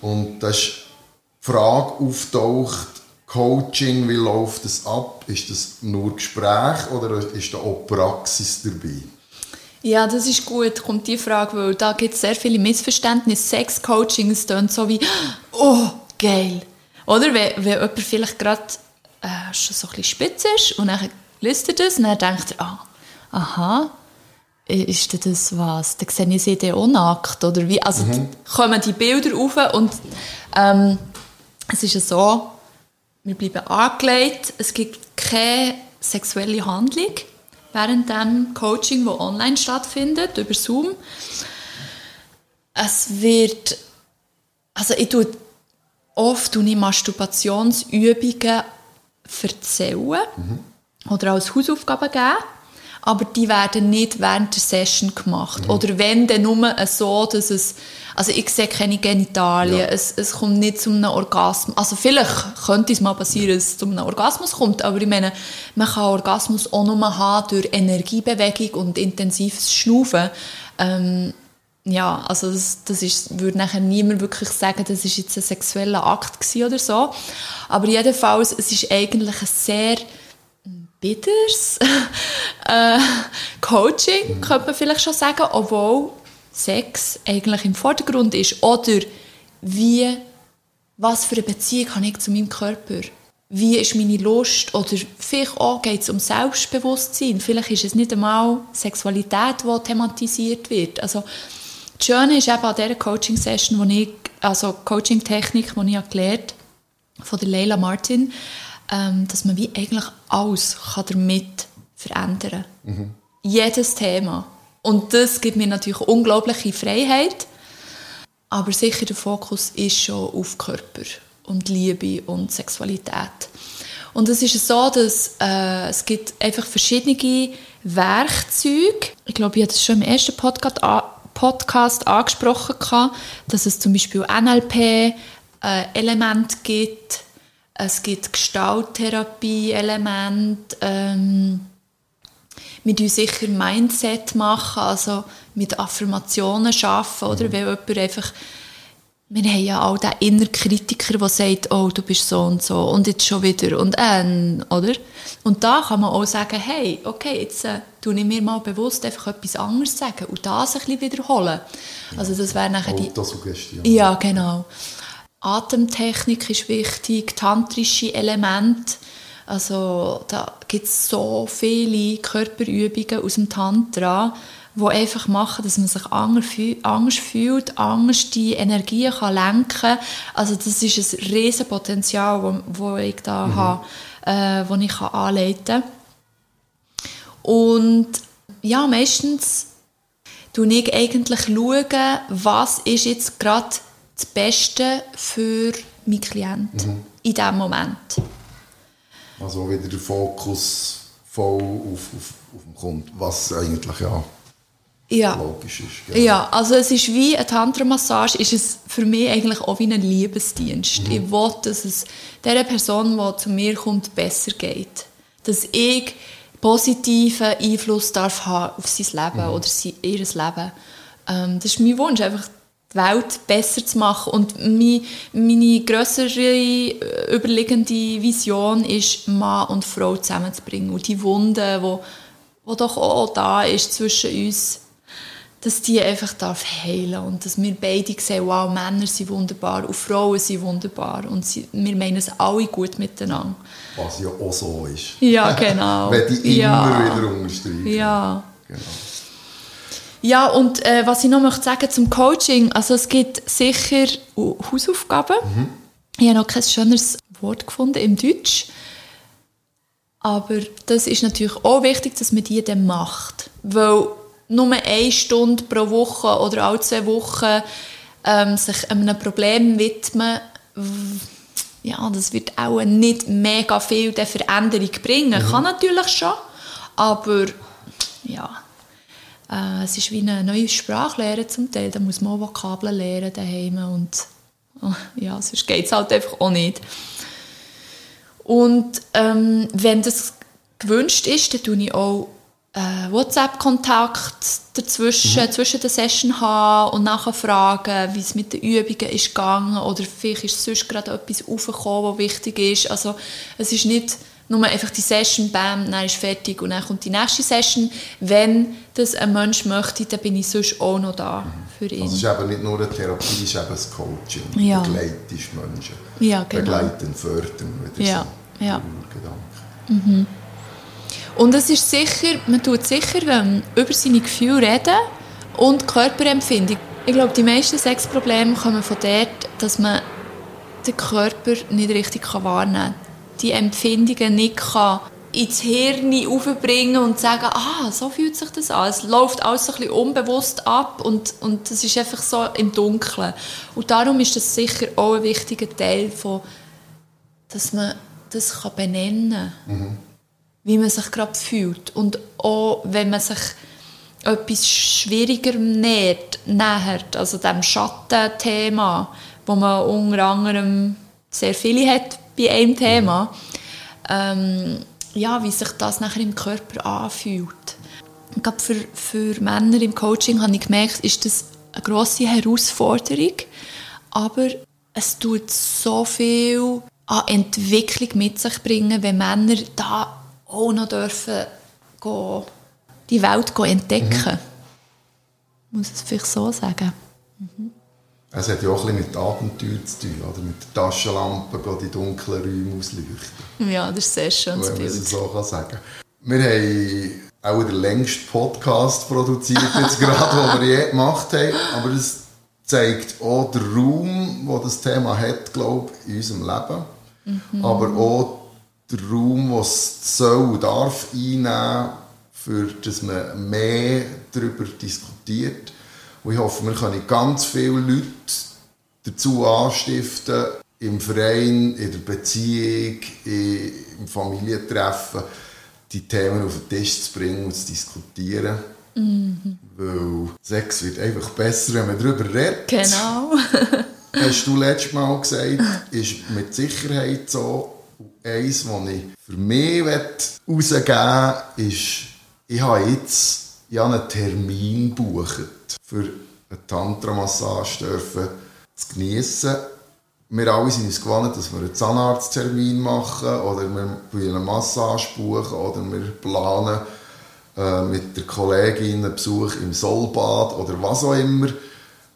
Und da ist die Frage auftaucht, Coaching, wie läuft das ab? Ist das nur Gespräch oder ist da auch Praxis dabei? Ja, das ist gut, kommt die Frage, weil da gibt es sehr viele Missverständnisse. Sex-Coaching ist dann so wie, oh, geil. Oder wenn, wenn jemand vielleicht gerade äh, schon so ein bisschen spitz ist und dann liest er das und dann denkt er, ah, aha, ist das was? Dann sehe ich sie auch nackt, oder wie? Also mhm. kommen die Bilder rauf und ähm, es ist ja so, wir bleiben angelegt, es gibt keine sexuelle Handlung während dem Coaching, das online stattfindet, über Zoom. Es wird, also ich tue oft tue ich Masturbationsübungen erzählen mhm. oder als Hausaufgaben geben. Aber die werden nicht während der Session gemacht. Mhm. Oder wenn, dann nur so, dass es, also ich sehe keine Genitalien, ja. es, es kommt nicht zu einem Orgasmus, also vielleicht könnte es mal passieren, dass es zu einem Orgasmus kommt, aber ich meine, man kann Orgasmus auch nur haben durch Energiebewegung und intensives Schnaufen. Ähm, ja, also das, das ist, würde nachher niemand wirklich sagen, das ist jetzt ein sexueller Akt oder so. Aber jedenfalls, es ist eigentlich ein sehr bitters [LAUGHS] äh, Coaching, könnte man vielleicht schon sagen, obwohl Sex eigentlich im Vordergrund ist. Oder wie, was für eine Beziehung habe ich zu meinem Körper? Wie ist meine Lust? Oder vielleicht auch geht es um Selbstbewusstsein. Vielleicht ist es nicht einmal Sexualität, die thematisiert wird. Also das Schöne ist eben an dieser Coaching-Session, wo ich, also Coaching-Technik, die ich gelernt habe, von der Leila Martin, ähm, dass man wie eigentlich alles kann damit verändern kann. Mhm. Jedes Thema. Und das gibt mir natürlich unglaubliche Freiheit. Aber sicher der Fokus ist schon auf Körper und Liebe und Sexualität. Und es ist so, dass äh, es gibt einfach verschiedene Werkzeuge. Ich glaube, ich habe das schon im ersten Podcast, Podcast angesprochen, dass es zum Beispiel NLP-Elemente äh, gibt, es gibt Gestalttherapie-Elemente, ähm, wir machen sicher Mindset, machen, also mit Affirmationen arbeiten, oder? Mhm. Weil jemand einfach wir haben ja auch den inneren Kritiker, der sagt, oh, du bist so und so und jetzt schon wieder und äh, oder? Und da kann man auch sagen, hey, okay, jetzt äh, tue ich mir mal bewusst einfach etwas anderes sagen und das ein bisschen wiederholen. Also das wäre nachher die... Autosuggestion. Ja, genau. Atemtechnik ist wichtig, tantrische Elemente. Also da gibt es so viele Körperübungen aus dem Tantra, die einfach machen, dass man sich anders fühlt, anders die Energie kann lenken kann. Also das ist ein riesen Potenzial, das ich da mhm. habe, äh, das ich kann anleiten kann. Und ja, meistens schaue ich eigentlich, schauen, was ist jetzt gerade das Beste für meinen Klienten mhm. in diesem Moment. Also wieder der Fokus voll auf, auf, auf den Kunden, was eigentlich ja ja. logisch ist. Genau. Ja, also es ist wie eine Tantra-Massage, ist es für mich eigentlich auch wie ein Liebesdienst. Mhm. Ich will, dass es der Person, die zu mir kommt, besser geht. Dass ich positiven Einfluss darf haben auf sein Leben mhm. oder ihr Leben. Ähm, das ist mein Wunsch, einfach die Welt besser zu machen. Und meine, meine grössere äh, überliegende Vision ist, Mann und Frau zusammenzubringen. Und die Wunde, die, die doch auch da ist zwischen uns, dass die einfach darf heilen und dass wir beide sehen, wow, Männer sind wunderbar und Frauen sind wunderbar und sie, wir meinen es alle gut miteinander. Was ja auch so ist. Ja, genau. [LAUGHS] Wenn die ja. immer wieder unterstreichen. Ja. Genau. Ja, und äh, was ich noch möchte sagen zum Coaching, also es gibt sicher Hausaufgaben. Mhm. Ich habe noch kein schöneres Wort gefunden im Deutsch. Aber das ist natürlich auch wichtig, dass man die dann macht. Weil nur eine Stunde pro Woche oder alle zwei Wochen ähm, sich einem Problem widmen, ja, das wird auch nicht mega viel der Veränderung bringen. Mhm. Kann natürlich schon, aber ja, äh, es ist wie eine neue Sprache lernen zum Teil. Da muss man auch Vokabeln lernen daheim und oh, ja, sonst geht es halt einfach auch nicht. Und ähm, wenn das gewünscht ist, dann tue ich auch äh, WhatsApp-Kontakt dazwischen, mhm. zwischen der Session haben und nachher fragen, wie es mit den Übungen ist gegangen oder vielleicht ist sonst gerade etwas aufgekommen, was wichtig ist. Also es ist nicht nur einfach die Session, bam, dann ist fertig und dann kommt die nächste Session. Wenn das ein Mensch möchte, dann bin ich sonst auch noch da für ihn. Also es ist eben nicht nur eine Therapie, es ist eben ein Coaching. Ja. Begleitest Menschen. Ja, genau. Begleiten, fördern. Ja, so ja. Mhm. Und es ist sicher, man tut sicher ähm, über seine Gefühle reden und Körperempfindung. Ich glaube, die meisten Sexprobleme kommen von dort, dass man den Körper nicht richtig wahrnehmen kann. Die Empfindungen nicht kann ins Hirn aufbringen und sagen, ah, so fühlt sich das an. Es läuft alles ein bisschen unbewusst ab und, und das ist einfach so im Dunkeln. Und darum ist das sicher auch ein wichtiger Teil von, dass man das kann benennen kann. Mhm wie man sich gerade fühlt. Und auch wenn man sich etwas schwieriger nähert, nähert also dem Schattenthema, wo man unter anderem sehr viele hat bei einem Thema, ähm, ja, wie sich das nachher im Körper anfühlt. Gerade für, für Männer im Coaching habe ich gemerkt, ist das eine grosse Herausforderung, aber es tut so viel an Entwicklung mit sich bringen, wenn Männer da auch noch dürfen gehen, die Welt entdecken. Mhm. Muss ich es vielleicht so sagen. Mhm. Es hat ja auch ein bisschen mit Abenteuer zu tun, oder? Mit der Taschenlampe die dunklen Räume ausleuchten. Ja, das ist sehr schönes Wenn man es so kann sagen Wir haben auch den längsten Podcast produziert, jetzt gerade, [LAUGHS] den wir je gemacht haben. Aber es zeigt auch den Raum, wo das Thema hat, glaube ich, in unserem Leben. Mhm. Aber auch den Raum, den es soll und darf einnehmen, für dass man mehr darüber diskutiert und ich hoffe, wir können ganz viele Leute dazu anstiften, im Verein, in der Beziehung, im Familientreffen, die Themen auf den Tisch zu bringen und zu diskutieren. Mhm. Weil Sex wird einfach besser, wenn man darüber redet. Genau. [LAUGHS] Hast du letztes Mal gesagt, ist mit Sicherheit so. Eins, was ich für mich herausgeben will, ist, ich habe jetzt einen Termin gebucht für eine Tantra-Massage zu geniessen. Wir alle sind uns gewohnt, dass wir einen Zahnarzttermin machen oder wir eine Massage buchen oder wir planen äh, mit der Kollegin einen Besuch im Solbad oder was auch immer.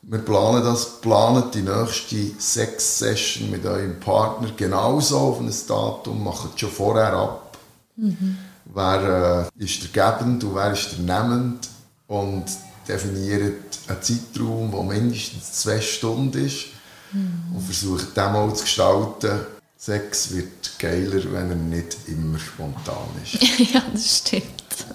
Wir planen das, planen die nächste Sex-Session mit eurem Partner genauso auf ein Datum, machen es schon vorher ab. Mhm. Wer äh, ist der gebend und wer ist der nehmend und definiert einen Zeitraum, der mindestens zwei Stunden ist mhm. und versucht den mal zu gestalten. Sex wird geiler, wenn er nicht immer spontan ist. [LAUGHS] ja, das stimmt.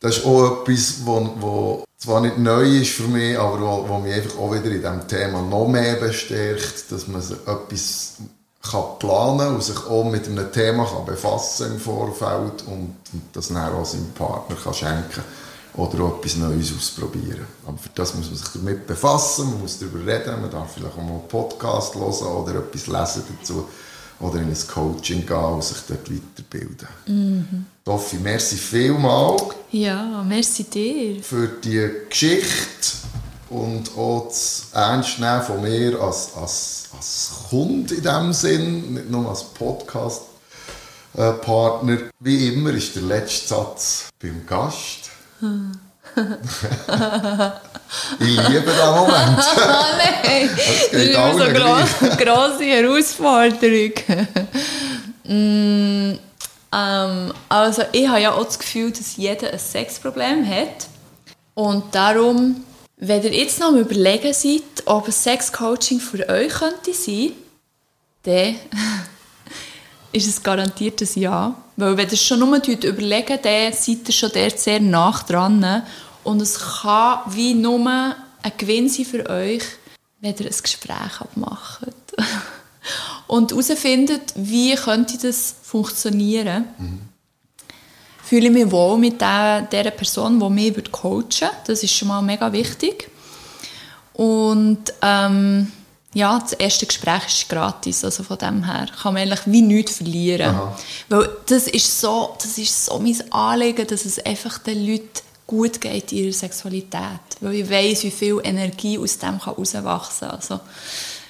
das ist auch etwas, was zwar nicht neu ist für mich, aber wo, wo mich einfach auch wieder in diesem Thema noch mehr bestärkt, dass man etwas kann planen und sich auch mit einem Thema kann befassen im Vorfeld und, und das dann auch seinem Partner kann schenken oder auch etwas Neues ausprobieren. Aber für das muss man sich damit befassen, man muss darüber reden, man darf vielleicht auch mal einen Podcast hören oder etwas lesen dazu oder in ein Coaching gehen und sich dort weiterbilden. Mhm. Toffi, merci vielmals. Ja, merci dir. Für die Geschichte und auch das Ernstnehmen von mir als, als als Kunde in dem Sinn, nicht nur als Podcast-Partner. Wie immer ist der letzte Satz beim Gast. Ich liebe diesen Moment. [LAUGHS] Ah, nein, das, das ist immer so eine [LAUGHS] grosse Herausforderung. mm, ähm, also ich habe ja auch das Gefühl, dass jeder ein Sexproblem hat. Und darum wenn ihr jetzt noch am überlegen seid, ob ein Sexcoaching für euch könnte sein, dann [LAUGHS] ist es garantiert ein Ja. Weil wenn ihr schon nur überlegt, dann seid ihr schon dort sehr nah dran. Und es kann wie nur ein Gewinn sein für euch, wenn ihr ein Gespräch abmacht. [LAUGHS] Und herausfindet, wie könnte das funktionieren. Mhm fühle ich mich wohl mit der, der Person, die mich coachen würde. Das ist schon mal mega wichtig. Und ähm, ja, das erste Gespräch ist gratis, also von dem her kann man eigentlich wie nichts verlieren. Aha. Weil das ist, so, das ist so mein Anliegen, dass es einfach den Leuten gut geht in ihrer Sexualität. Weil ich weiss, wie viel Energie aus dem herauswachsen kann. Also,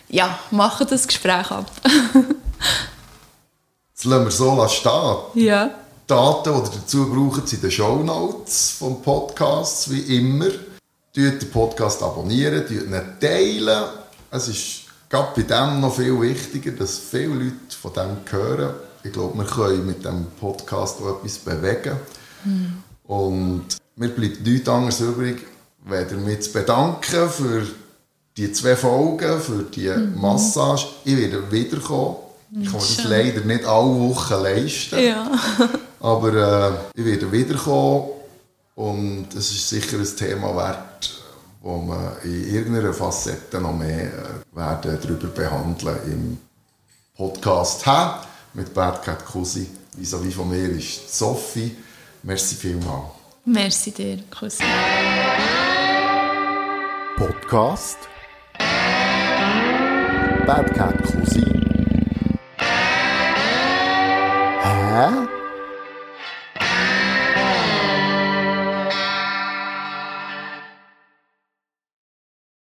ja, machen das Gespräch ab. [LAUGHS] das lassen wir so stehen. Ja. Daten, die ihr dazu braucht, sind in den Show Notes vom Podcast, wie immer. Tut den Podcast abonnieren, teilen. Es ist gerade bei dem noch viel wichtiger, dass viele Leute von dem hören. Ich glaube, wir können mit dem Podcast auch etwas bewegen. Mhm. Und mir bleibt nichts anderes übrig, weder mich zu bedanken für die zwei Folgen, für die mhm. Massage. Ich werde wiederkommen. Ich kann mir das leider nicht alle Wochen leisten. Ja. Aber äh, ich werde wiederkommen und es ist sicher ein Thema wert, wo wir in irgendeiner Facette noch mehr äh, werden darüber behandeln im Podcast haben mit Bert Cat Kusi wie wie von mir ist Sophie. Merci vielmals. Merci dir, Kussi. Podcast Bad Cat Cousin. Hä?